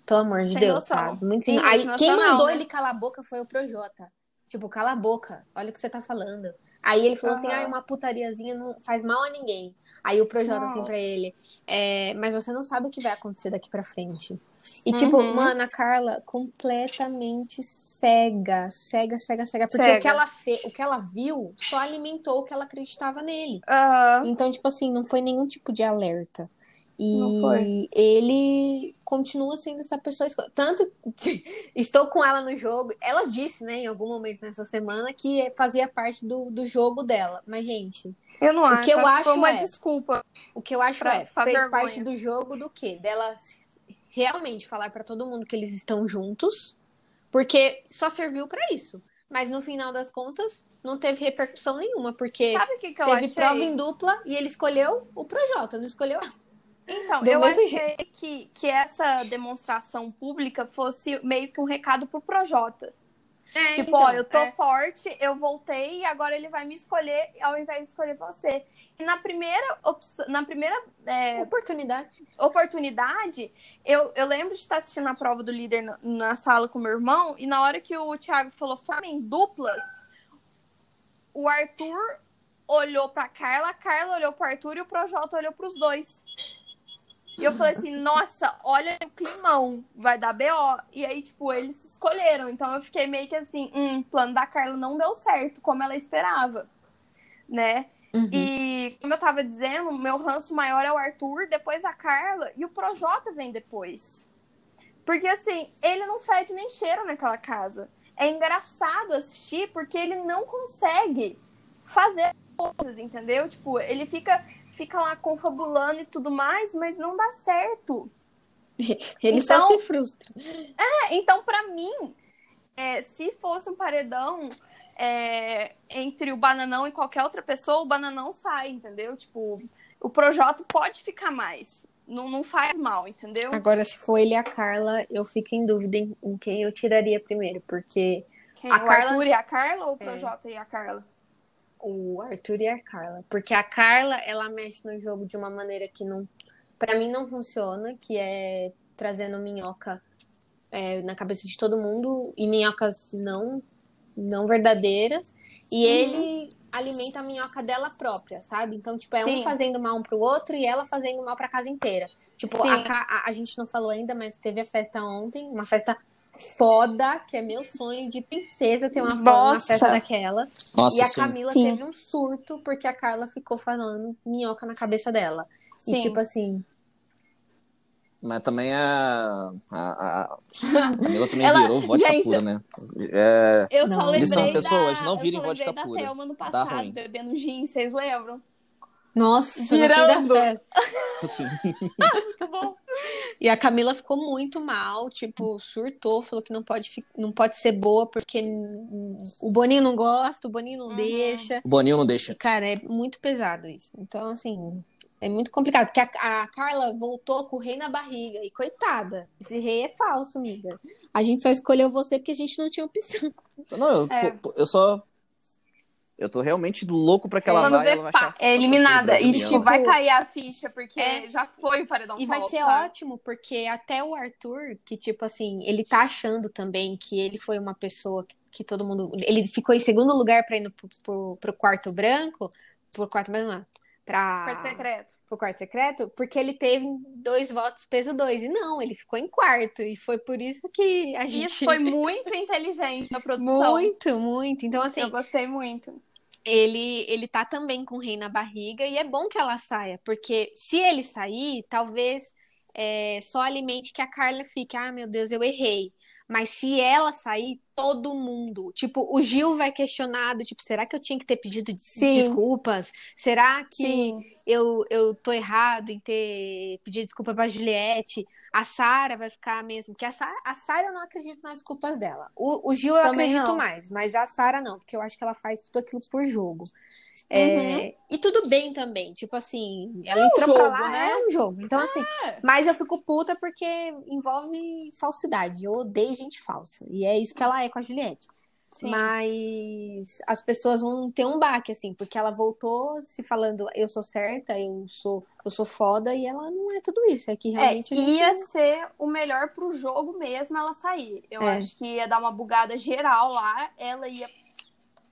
pelo amor de Sem Deus, noção. sabe? Muito sem... Aí, quem não, mandou né? ele calar a boca foi o Projota. Tipo, cala a boca, olha o que você tá falando. Aí ele falou assim: Aham. ah, uma putariazinha não faz mal a ninguém. Aí o Projota assim Nossa. pra ele: é, mas você não sabe o que vai acontecer daqui pra frente. E Uhum. tipo, mano, a Carla completamente cega, cega, cega, cega. Porque Cega. O, que ela fe... o que ela viu só alimentou o que ela acreditava nele. Aham. Então, tipo assim, não foi nenhum tipo de alerta. E Não foi. ele continua sendo essa pessoa. Tanto *laughs* estou com ela no jogo. Ela disse, né, em algum momento nessa semana, que fazia parte do, do jogo dela. Mas, gente, Eu não O acho. que eu acho uma é- desculpa. o que eu acho Pra- é, fez vergonha. parte do jogo do quê? Dela realmente falar pra todo mundo que eles estão juntos, porque só serviu pra isso. Mas no final das contas, não teve repercussão nenhuma, porque o que, que teve achei? prova em dupla e ele escolheu o Projota, não escolheu a Então, Do eu achei que, que essa demonstração pública fosse meio que um recado pro Projota. É, tipo, então, ó, eu tô é. forte, eu voltei e agora ele vai me escolher ao invés de escolher você. E na primeira opção, na primeira é, oportunidade. oportunidade, eu, eu lembro de estar assistindo a prova do líder na, na sala com meu irmão, e na hora que o Thiago falou formem duplas, o Arthur olhou pra Carla, a Carla olhou pro Arthur e o Projota olhou pros dois. E eu falei assim, nossa, olha o climão, vai dar BO. E aí, tipo, eles se escolheram. Então eu fiquei meio que assim, hum, o plano da Carla não deu certo, como ela esperava, né? Uhum. E, como eu tava dizendo, meu ranço maior é o Arthur, depois a Carla, e o Projota vem depois. Porque assim, ele não fede nem cheiro naquela casa. É engraçado assistir porque ele não consegue fazer coisas, entendeu? Tipo, ele fica, fica lá confabulando e tudo mais, mas não dá certo. *laughs* Ele só Então- se frustra. É, então, pra mim, é, se fosse um paredão é, entre o Bananão e qualquer outra pessoa, o Bananão sai, entendeu? Tipo, o Projota pode ficar mais. Não, não faz mal, entendeu? Agora, se for ele e a Carla, eu fico em dúvida em, em quem eu tiraria primeiro, porque Quem, a Carla- Arthur e a Carla ou o É. Projota e a Carla? O Arthur e a Carla. Porque a Carla, ela mexe no jogo de uma maneira que não, para mim não funciona, que é trazendo minhoca é, na cabeça de todo mundo e minhocas não não verdadeiras. E Uhum. ele alimenta a minhoca dela própria, sabe? Então, tipo, é um Sim. fazendo mal um pro outro e ela fazendo mal pra casa inteira. Tipo, a, a, a gente não falou ainda, mas teve a festa ontem, uma festa foda, que é meu sonho de princesa ter uma, Nossa. festa daquela. Nossa, E a sim. Camila Sim. teve um surto porque a Carla ficou falando minhoca na cabeça dela. Sim. E tipo assim, Mas também a. A, a... a Camila também Ela- virou vodka Gente, pura, né? É... Eu só Não. lembrei Lição, da... pessoas, não eu virem vodka da pura. Thelma no passado, ruim. bebendo gin, vocês lembram? Nossa, no fim Girando. da festa. Assim. *laughs* E a Camila ficou muito mal, tipo, surtou, falou que não pode, não pode ser boa porque o Boninho não gosta, o Boninho não Uhum. deixa. o Boninho não deixa. Cara, é muito pesado isso. Então, assim, é muito complicado. Porque a, a Carla voltou com o rei na barriga. E coitada, esse rei é falso, amiga. A gente só escolheu você porque a gente não tinha opção. Não, eu, É. eu só. Eu tô realmente louco pra que ela vai. vê, ela vai pá, é eliminada. E, tipo, vai cair a ficha, porque É. já foi o paredão E vai ser sabe? ótimo, porque até o Arthur, que, tipo assim, ele tá achando também que ele foi uma pessoa que, que todo mundo. Ele ficou em segundo lugar pra ir no, pro, pro, pro quarto branco. Pro quarto branco, não. Pra, Quarto secreto. Pro quarto secreto, porque ele teve dois votos peso dois. E não, ele ficou em quarto. E foi por isso que a gente. Isso foi muito inteligente na *laughs* produção. muito, muito. Então, assim, Eu gostei muito. ele, ele tá também com o rei na barriga e é bom que ela saia, porque se ele sair, talvez é, só alimente que a Carla fique, ah, meu Deus, eu errei. Mas se ela sair, todo mundo, tipo, o Gil vai questionado, tipo, será que eu tinha que ter pedido Sim. desculpas? Será que Sim. eu, eu tô errado em ter pedido desculpa pra Juliette? A Sara vai ficar mesmo, porque a Sara, eu não acredito nas culpas dela. O, o Gil eu Também acredito não. mais, mas a Sara não, porque eu acho que ela faz tudo aquilo por jogo. É, E tudo bem também, tipo assim, ela um entrou pra jogo, lá, né? é um jogo. Então, assim, É. mas eu fico puta porque envolve falsidade. Eu odeio gente falsa. E é isso que ela é com a Juliette. Sim. Mas as pessoas vão ter um baque, assim, porque ela voltou se falando, eu sou certa, eu sou, eu sou foda, e ela não é tudo isso. É que É, realmente gente... ia ser o melhor pro jogo mesmo ela sair. Eu É. acho que ia dar uma bugada geral lá. Ela ia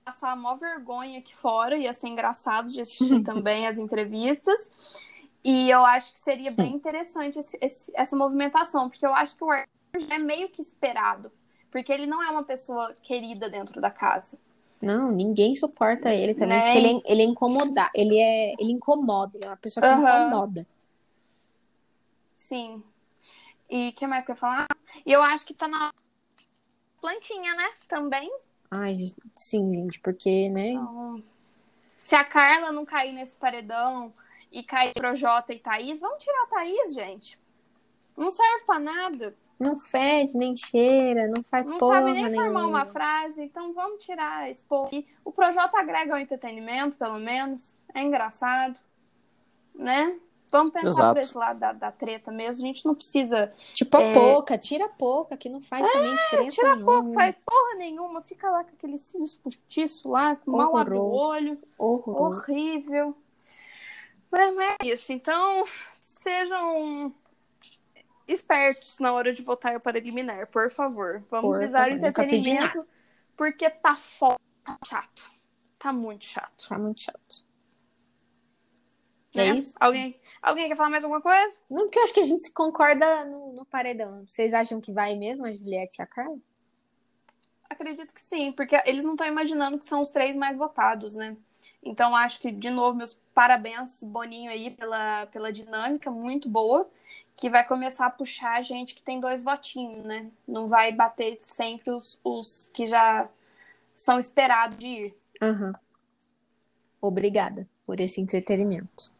passar a maior vergonha aqui fora. Ia ser engraçado de assistir *laughs* também as entrevistas. E eu acho que seria bem interessante esse- esse- essa movimentação. Porque eu acho que o Arthur já é meio que esperado. Porque ele não é uma pessoa querida dentro da casa. Não, ninguém suporta ele também, Né? porque ele, é- ele é incomodar, ele é, ele incomoda, ele é uma pessoa que Aham. incomoda. Sim. E o que mais que eu falar? E eu acho que tá na plantinha, né? Também. Ai, sim, gente, porque, né? Então, se a Carla não cair nesse paredão e cair Projota e Thaís, vamos tirar a Thaís, gente. Não serve pra nada. Não fede, nem cheira, não faz Não porra sabe nem formar nenhuma. uma frase. Então vamos tirar esse povo. E o Projota agrega ao entretenimento, pelo menos. É engraçado. Né? Vamos pensar Exato. por esse lado da, da treta mesmo. A gente não precisa. Tipo a É. pouca, tira a pouca, que não faz também diferença Tira nenhuma. pouco, faz porra nenhuma. Fica lá com aqueles cílios postiços lá, mal abre o olho. Horroroso. horrível. Mas mas é isso. Então, sejam espertos na hora de votar para eliminar, por favor. Vamos Por visar o entretenimento, porque tá foda, tá chato. Tá muito chato. Tá muito chato. né? É isso? Alguém, alguém quer falar mais alguma coisa? Não, porque eu acho que a gente se concorda no, no paredão. Vocês acham que vai mesmo a Juliette e a Carla? Acredito que sim, porque eles não estão imaginando que são os três mais votados, né? Então, acho que, de novo, meus parabéns, Boninho, aí, pela, pela dinâmica muito boa. Que vai começar a puxar a gente que tem dois votinhos, né? Não vai bater sempre os, os que já são esperados de ir. Aham. Obrigada por esse entretenimento.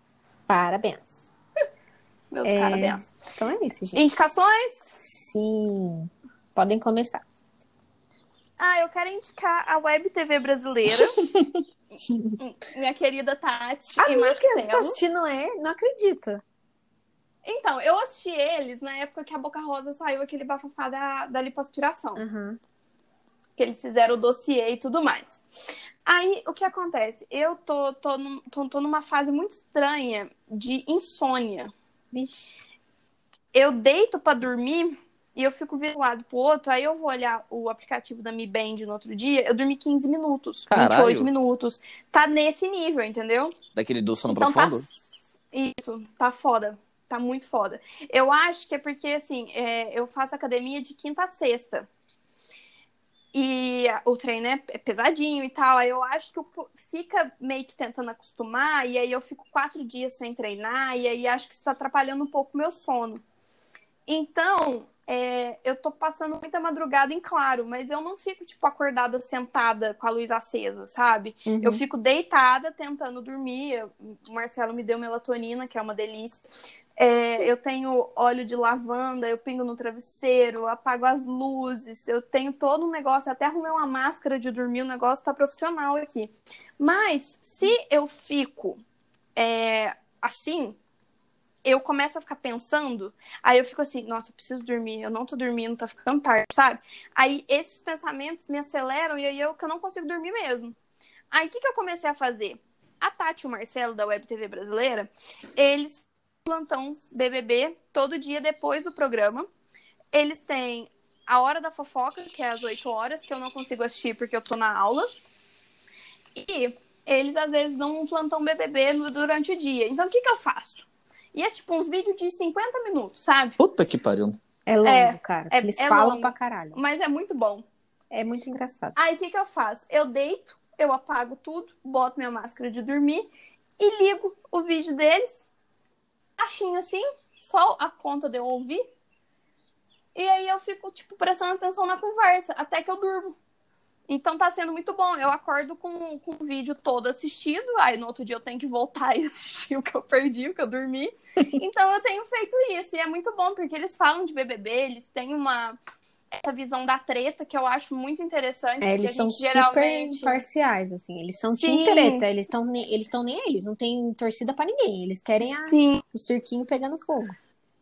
Parabéns. *laughs* Meus É. parabéns. Então é isso, gente. Indicações? Sim. Podem começar. Ah, eu quero indicar a Web TV brasileira. *laughs* Minha querida Tati e Amiga, você tá Marcelo. assistindo é? Não acredito. Então, eu assisti eles na época que a Boca Rosa saiu aquele bafafá da, da lipoaspiração. Aham. que eles fizeram o dossiê e tudo mais. Aí, o que acontece? Eu tô, tô, num- tô, tô numa fase muito estranha de insônia. Vixe. Eu deito pra dormir e eu fico virado de um lado pro outro, aí eu vou olhar o aplicativo da Mi Band no outro dia, eu dormi 15 minutos, Caralho. 28 minutos. Tá nesse nível, entendeu? Daquele do sono Então profundo? tá. Isso, tá foda. Tá muito foda. Eu acho que é porque, assim, é, eu faço academia de quinta a sexta. E o treino é é pesadinho e tal. Aí eu acho que fica meio que tentando acostumar. E aí eu fico quatro dias sem treinar. E aí acho que isso tá atrapalhando um pouco o meu sono. Então, é, eu tô passando muita madrugada em claro. Mas eu não fico, tipo, acordada sentada com a luz acesa, sabe? Uhum. Eu fico deitada tentando dormir. O Marcelo me deu melatonina, que é uma delícia. É, eu tenho óleo de lavanda, eu pingo no travesseiro, apago as luzes, eu tenho todo um negócio, até arrumei uma máscara de dormir, o negócio tá profissional aqui. Mas se eu fico é, assim, eu começo a ficar pensando, aí eu fico assim, nossa, eu preciso dormir, eu não tô dormindo, tá ficando tarde, sabe? Aí esses pensamentos me aceleram e aí eu que eu não consigo dormir mesmo. Aí o que, que eu comecei a fazer? A Tati e o Marcelo, da Web TV brasileira, eles plantão BBB todo dia depois do programa. Eles têm a Hora da Fofoca, que é às 8 horas, que eu não consigo assistir porque eu tô na aula. E eles às vezes dão um plantão BBB durante o dia. Então o que, que eu faço? E é tipo uns vídeos de 50 minutos, sabe? Puta que pariu. É longo, É, cara. é- Eles é falam longo. pra caralho. Mas é muito bom. É muito engraçado. Aí o que, que eu faço? Eu deito, eu apago tudo, boto minha máscara de dormir e ligo o vídeo deles, baixinho assim, só a conta de eu ouvir. E aí eu fico, tipo, prestando atenção na conversa, até que eu durmo. Então tá sendo muito bom. Eu acordo com, com o vídeo todo assistido, aí no outro dia eu tenho que voltar *laughs* e assistir o que eu perdi, o que eu dormi. *laughs* Então eu tenho feito isso, e é muito bom, porque eles falam de BBB, eles têm uma essa visão da treta que eu acho muito interessante. É, eles são super geralmente... imparciais, assim. Eles são Sim. treta. Eles estão eles tão nem aí. Eles não têm torcida pra ninguém. Eles querem a- o cirquinho pegando fogo.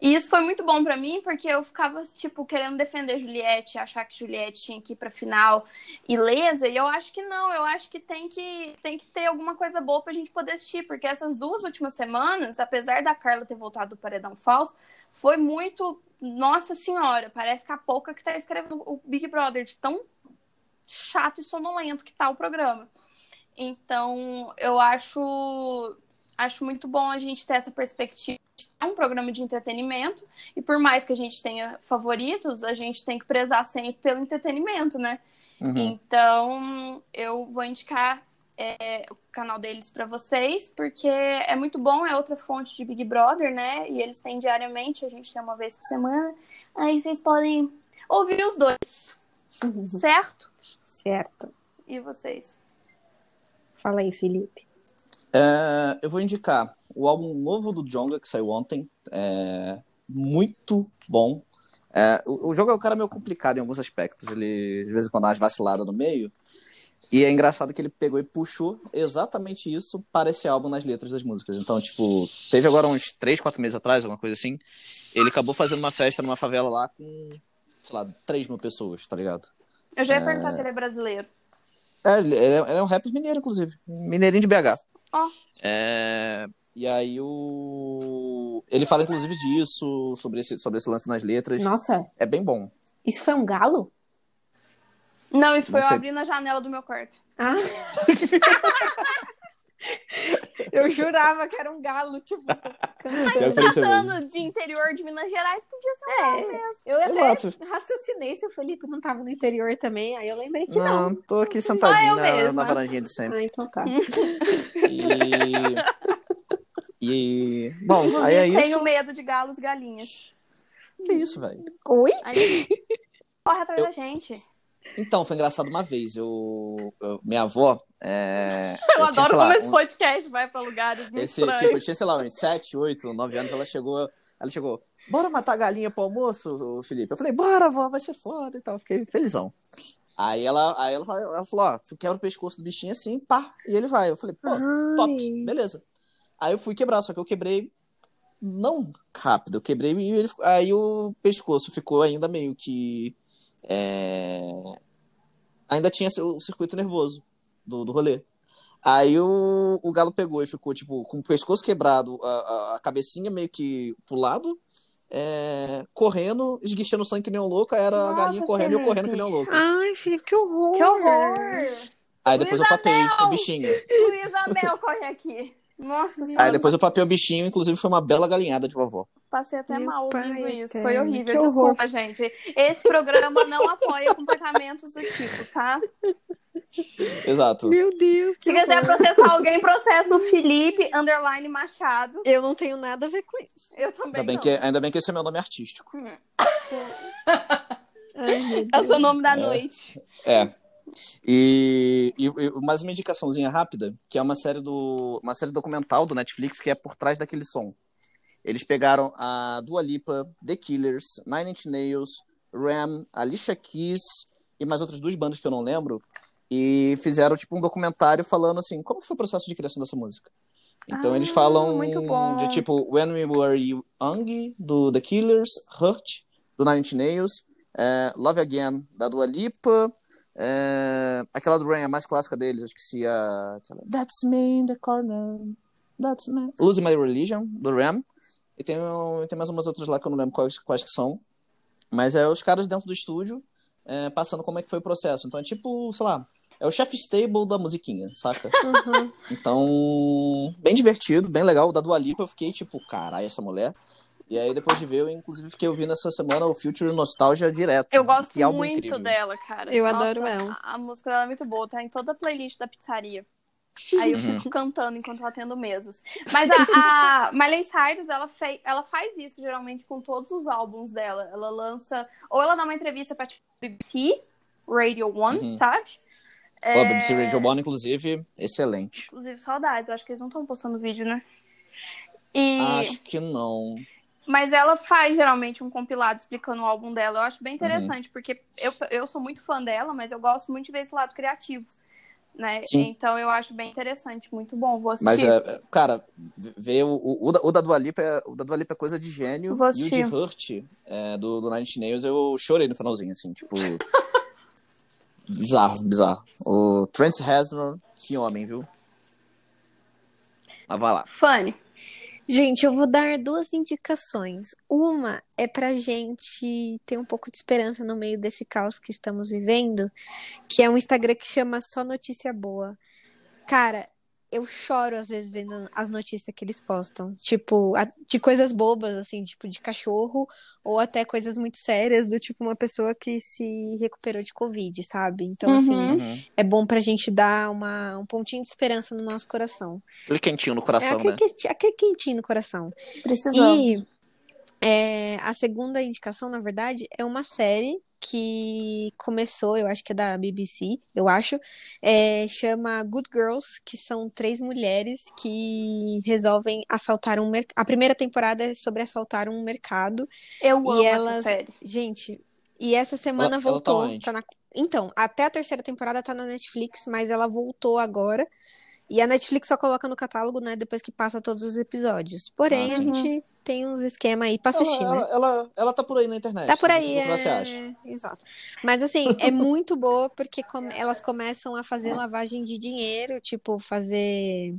E isso foi muito bom pra mim, porque eu ficava, tipo, querendo defender Juliette, achar que Juliette tinha que ir pra final ilesa, e eu acho que não, eu acho que tem que, tem que ter alguma coisa boa pra gente poder assistir, porque essas duas últimas semanas, apesar da Carla ter voltado do Paredão Falso, foi muito, nossa senhora, parece que a pouca que tá escrevendo o Big Brother, de tão chato e sonolento que tá o programa. Então, eu acho acho muito bom a gente ter essa perspectiva. É um programa de entretenimento, e por mais que a gente tenha favoritos, a gente tem que prezar sempre pelo entretenimento, né? Uhum. Então, eu vou indicar é, o canal deles para vocês, porque é muito bom, é outra fonte de Big Brother, né? E eles têm diariamente, a gente tem uma vez por semana. Aí vocês podem ouvir os dois, certo? Certo. E vocês? Fala aí, Felipe. É, eu vou indicar o álbum novo do Jonga, que saiu ontem. É muito bom. É, o, o jogo é um cara meio complicado em alguns aspectos. Ele, de vez em quando, dá umas vaciladas no meio. E é engraçado que ele pegou e puxou exatamente isso para esse álbum nas letras das músicas. Então, tipo, teve agora uns 3, 4 meses atrás, alguma coisa assim. Ele acabou fazendo uma festa numa favela lá com, sei lá, 3 mil pessoas, tá ligado? Eu já ia perguntar se ele é brasileiro. É, ele é, ele é um rapper mineiro, inclusive. Mineirinho de BH. Ó. É, e aí o. Ele fala, inclusive, disso, sobre esse, sobre esse lance nas letras. Nossa, É bem bom. isso foi um galo? Não, isso foi Não eu abrindo a janela do meu quarto. Ah. *laughs* Eu jurava que era um galo, tipo. Mesmo. Tratando de interior de Minas Gerais, podia ser um galo mesmo. Eu até Exato. raciocinei se o Felipe não tava no interior também, aí eu lembrei que não. Não, tô aqui sentadinho na, na varandinha de sempre. Ah, então tá. *laughs* E... E. Bom, Inclusive, aí é isso. tenho medo de galos e galinhas. Que isso, velho. Oi? Aí, corre atrás Eu- da gente. Então, foi engraçado uma vez. Eu, eu- minha avó. é, *laughs* Eu, tinha, adoro sei lá, como esse um- podcast vai pra lugares muito Esse, estranhos. tipo, eu tinha, sei lá, uns 7, 8, 9 anos, ela chegou, ela chegou, bora matar a galinha pro almoço, Felipe? Eu falei, bora, vó, vai ser foda e tal. Fiquei felizão. Aí ela, aí ela, falou- ela falou, ó, quebra o pescoço do bichinho assim, pá, e ele vai. Eu falei, pô, top, beleza. Aí eu fui quebrar, só que eu quebrei não rápido, eu quebrei e ele, ficou- aí o pescoço ficou ainda meio que. é, Ainda tinha o circuito nervoso do, do rolê. Aí o, o galo pegou e ficou, tipo, com o pescoço quebrado, a, a- a cabecinha meio que pro lado, é, correndo, esguichando sangue que nem um louco, aí era a Nossa, galinha correndo e eu correndo que nem um louco. Ai, Felipe, que horror. Que horror! Aí depois eu Luísa papei o bichinho. Luísa Mel corre aqui. Nossa senhora. Aí depois eu papei o bichinho, inclusive foi uma bela galinhada de vovó. Passei até Meu mal pai ouvindo isso. eterno, Foi horrível. que horror. Desculpa, gente. Esse programa não apoia *laughs* comportamentos do tipo, tá? Exato. Meu Deus. Se quiser horror. processar alguém, *laughs* processa o Felipe underline Machado. Eu não tenho nada a ver com isso. Eu também Ainda bem, não. que, ainda bem que esse é meu nome artístico. *laughs* Ai, meu É o seu nome da noite. É. E, e, mais uma indicaçãozinha rápida, que é uma série do uma série documental do Netflix que é por trás daquele som. Eles pegaram a Dua Lipa, The Killers, Nine Inch Nails, Ram, Alicia Keys e mais outras duas bandas que eu não lembro e fizeram tipo um documentário falando assim, como que foi o processo de criação dessa música. Então Ah, eles falam de tipo When We Were Young do The Killers, Hurt do Nine Inch Nails, é, Love Again da Dua Lipa, é, aquela do Rain, a mais clássica deles, eu esqueci a. aquela, That's me in the corner. That's me. Losing My Religion, do Ram. E tem, tem mais umas outras lá que eu não lembro quais, quais que são. Mas é os caras dentro do estúdio é, passando como é que foi o processo. Então é tipo, sei lá, é o chef stable da musiquinha, saca? *laughs* Uhum. Então, bem divertido, bem legal. O da Dua Lipa eu fiquei tipo, caralho, essa mulher. E aí depois de ver, eu inclusive fiquei ouvindo essa semana o Future Nostalgia direto. Eu gosto Que álbum muito incrível. dela, cara. Eu Nossa, adoro ela. A, a música dela é muito boa, tá em toda a playlist da pizzaria. *laughs* Aí eu Uhum. fico cantando enquanto tá tendo mesas. Mas a, a *laughs* Miley Cyrus, ela, fei, ela faz isso geralmente com todos os álbuns dela. Ela lança. Ou ela dá uma entrevista pra tipo, BBC, Radio One, Uhum. sabe? Ó, É, BBC Radio One, inclusive, excelente. Inclusive, saudades. Acho que eles não estão postando vídeo, né? E... Acho que não. Mas ela faz geralmente um compilado explicando o álbum dela. Eu acho bem Uhum. interessante, porque eu, eu sou muito fã dela, mas eu gosto muito de ver esse lado criativo. Né? Então eu acho bem interessante, muito bom. Vou Mas, assistir. é, é, cara, ver o, o, o da- Dua Lipa é, o da Dua Lipa é coisa de gênio. Vou E o de. Hurt, é, do, do Nine Nails, eu chorei no finalzinho, assim, tipo... *laughs* bizarro, bizarro. O Trent Reznor, que homem, viu? Mas vai lá. Fanny. Gente, eu vou dar duas indicações. Uma é pra gente ter um pouco de esperança no meio desse caos que estamos vivendo, que é um Instagram que chama Só Notícia Boa. Cara, eu choro às vezes vendo as notícias que eles postam, tipo, a- de coisas bobas assim, tipo de cachorro, ou até coisas muito sérias, do tipo uma pessoa que se recuperou de Covid, sabe? Então, assim, Uhum. Uhum. é bom pra gente dar uma, um pontinho de esperança no nosso coração. Aquele quentinho no É coração, aquele, né? quenti- aquele quentinho no coração. Precisamos. E é, a segunda indicação, na verdade, é uma série que começou, eu acho que é da BBC, eu acho, é, chama Good Girls, que são três mulheres que resolvem assaltar um mercado. A primeira temporada é sobre assaltar um mercado. Eu amo essa elas- série. Gente, e essa semana Ela- ela tá voltou. tá na- Então, até a terceira temporada tá na Netflix, mas ela voltou agora. E a Netflix só coloca no catálogo, né, depois que passa todos os episódios. Porém, Ah, a gente tem uns esquema aí pra assistir, ela, né? ela, ela, ela tá por aí na internet. Tá por aí, é... você acha. Exato. Mas assim, é *laughs* muito boa porque come- elas começam a fazer lavagem de dinheiro, tipo, fazer.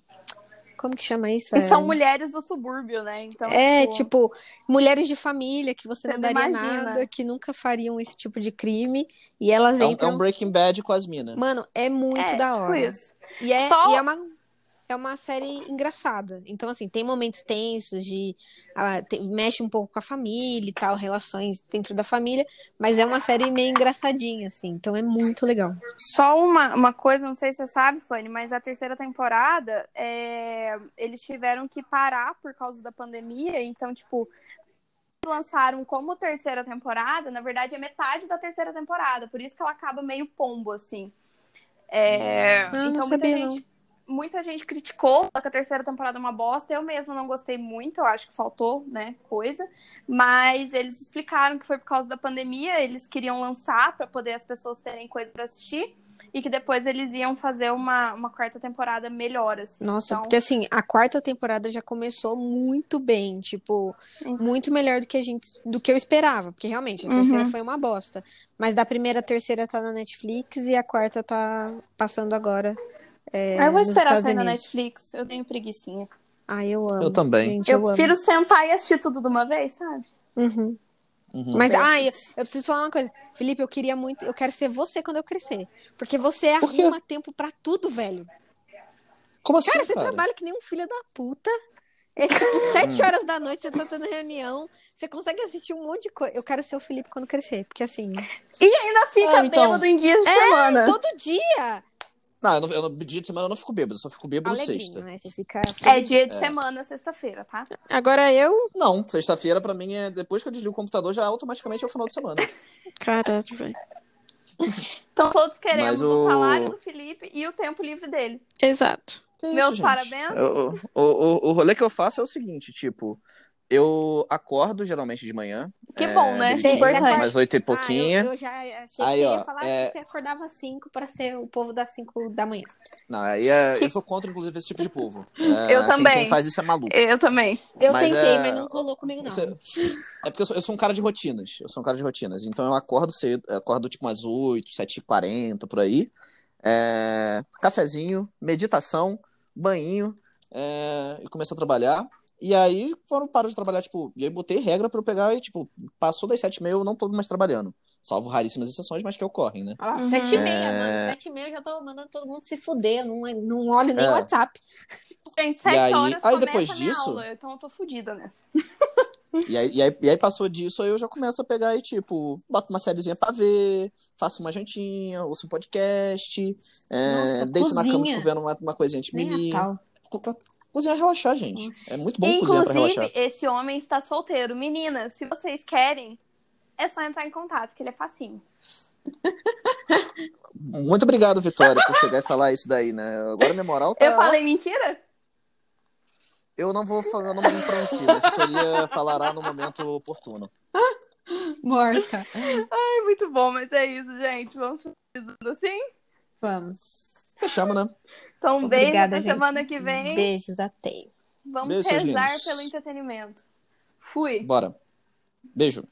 Como que chama isso? E É- são mulheres do subúrbio, né? Então, É, tipo, mulheres de família que você Você não daria imagina. nada, que nunca fariam esse tipo de crime. E elas É um, é entram. um Breaking Bad com as minas. Mano, é muito é, da tipo hora. isso. E é, Só- e é uma. é uma série engraçada. Então, assim, tem momentos tensos de. ah, te- mexe um pouco com a família e tal, relações dentro da família, mas é uma série meio engraçadinha, assim. Então é muito legal. Só uma, uma coisa, não sei se você sabe, Fanny, mas a terceira temporada, é, eles tiveram que parar por causa da pandemia. Então, tipo, lançaram como terceira temporada, na verdade é metade da terceira temporada. Por isso que ela acaba meio pombo, assim. É, Ah, então, muita gente, muita gente criticou que a terceira temporada é uma bosta. Eu mesma não gostei muito, eu acho que faltou, né, coisa. Mas eles explicaram que foi por causa da pandemia, eles queriam lançar para poder as pessoas terem coisa para assistir e que depois eles iam fazer uma, uma quarta temporada melhor, assim. Nossa, Então, porque assim, a quarta temporada já começou muito bem, tipo, Sim. muito melhor do que a gente, do que eu esperava, porque realmente a Uhum. terceira foi uma bosta. Mas da primeira a terceira tá na Netflix e a quarta tá passando agora. é, eu vou esperar sair na. Netflix, eu tenho preguicinha. Ah, eu amo. Eu também. Gente, Eu eu, amo. prefiro sentar e assistir tudo de uma vez, sabe? Uhum. Uhum. Mas, ai, eu, eu preciso falar uma coisa. Felipe, eu queria muito, eu quero ser você quando eu crescer. Porque você Por quê? arruma tempo pra tudo, velho. Como assim, Cara, você cara? trabalha que nem um filho da puta. É tipo *laughs* sete horas da noite, você tá tendo reunião. Você consegue assistir um monte de coisa. Eu quero ser o Felipe quando crescer. Porque assim. E ainda fica Ah, então. bêbado em dias de É, semana. todo dia! Não, eu não, eu não, dia de semana eu não fico bêbado, eu só fico bêbado Alegrinho, sexta. né? Você fica. É dia de semana, sexta-feira, tá? Agora eu. Não, sexta-feira pra mim é depois que eu desligo o computador já automaticamente é o final de semana. *laughs* Caralho, velho. Então todos queremos o... o- salário do Felipe e o tempo livre dele. Exato. Isso, Meus gente? parabéns. Eu- O, o, o rolê que eu faço é o seguinte, tipo, eu acordo geralmente de manhã. Que é, bom, né? bonitinho, Importante. umas oito e pouquinha. Ah, eu, eu já achei Aí, que você ó, ia falar é- que você acordava às 5 pra ser o povo das 5 da manhã. Não, aí é- Que- eu sou contra, inclusive, esse tipo de povo. *laughs* É, Eu quem- também. Quem faz isso é maluco. Eu também. Eu Mas tentei, é- mas não rolou comigo, não. É porque eu sou, eu sou um cara de rotinas. Eu sou um cara de rotinas. Então eu acordo cedo, eu acordo tipo umas 8, 7h40 por aí. É, cafezinho, meditação, banho, é, e começo a trabalhar. E aí, eu paro de trabalhar, tipo, e aí botei regra pra eu pegar e, tipo, passou das 7h30 eu não tô mais trabalhando. Salvo raríssimas exceções, mas que ocorrem, né? Lá, Uhum. 7 e meia, É. mano. 7 e meia eu já tô mandando todo mundo se fuder. Não, não olho nem É. o WhatsApp. Gente, sete aí- horas aí depois disso- aula, então eu tô fodida nessa. E aí, e, aí, e aí passou disso, aí eu já começo a pegar e, tipo, boto uma sériezinha pra ver, faço uma jantinha, ouço um podcast, é, Nossa, deito na cama, cozinha. vendo uma, uma coisinha de Nem mimi. Cozinhar é relaxar, gente. É muito bom cozinhar pra Inclusive, relaxar. esse homem está solteiro. Meninas, se vocês querem, é só entrar em contato, que ele é facinho. *laughs* Muito obrigado, Vitória, por chegar e falar isso daí, né? Agora minha moral tá... Eu falei mentira? Eu não vou falar, não me pronuncio, isso seria falará no momento oportuno. *laughs* Morta. É muito bom, mas é isso, gente. Vamos finalizando assim? Vamos. Fechamos, né? Então, um beijo Obrigada, até gente. semana que vem. Beijos, até. Vamos Beijo, rezar pelo entretenimento. Fui. Bora. Beijo.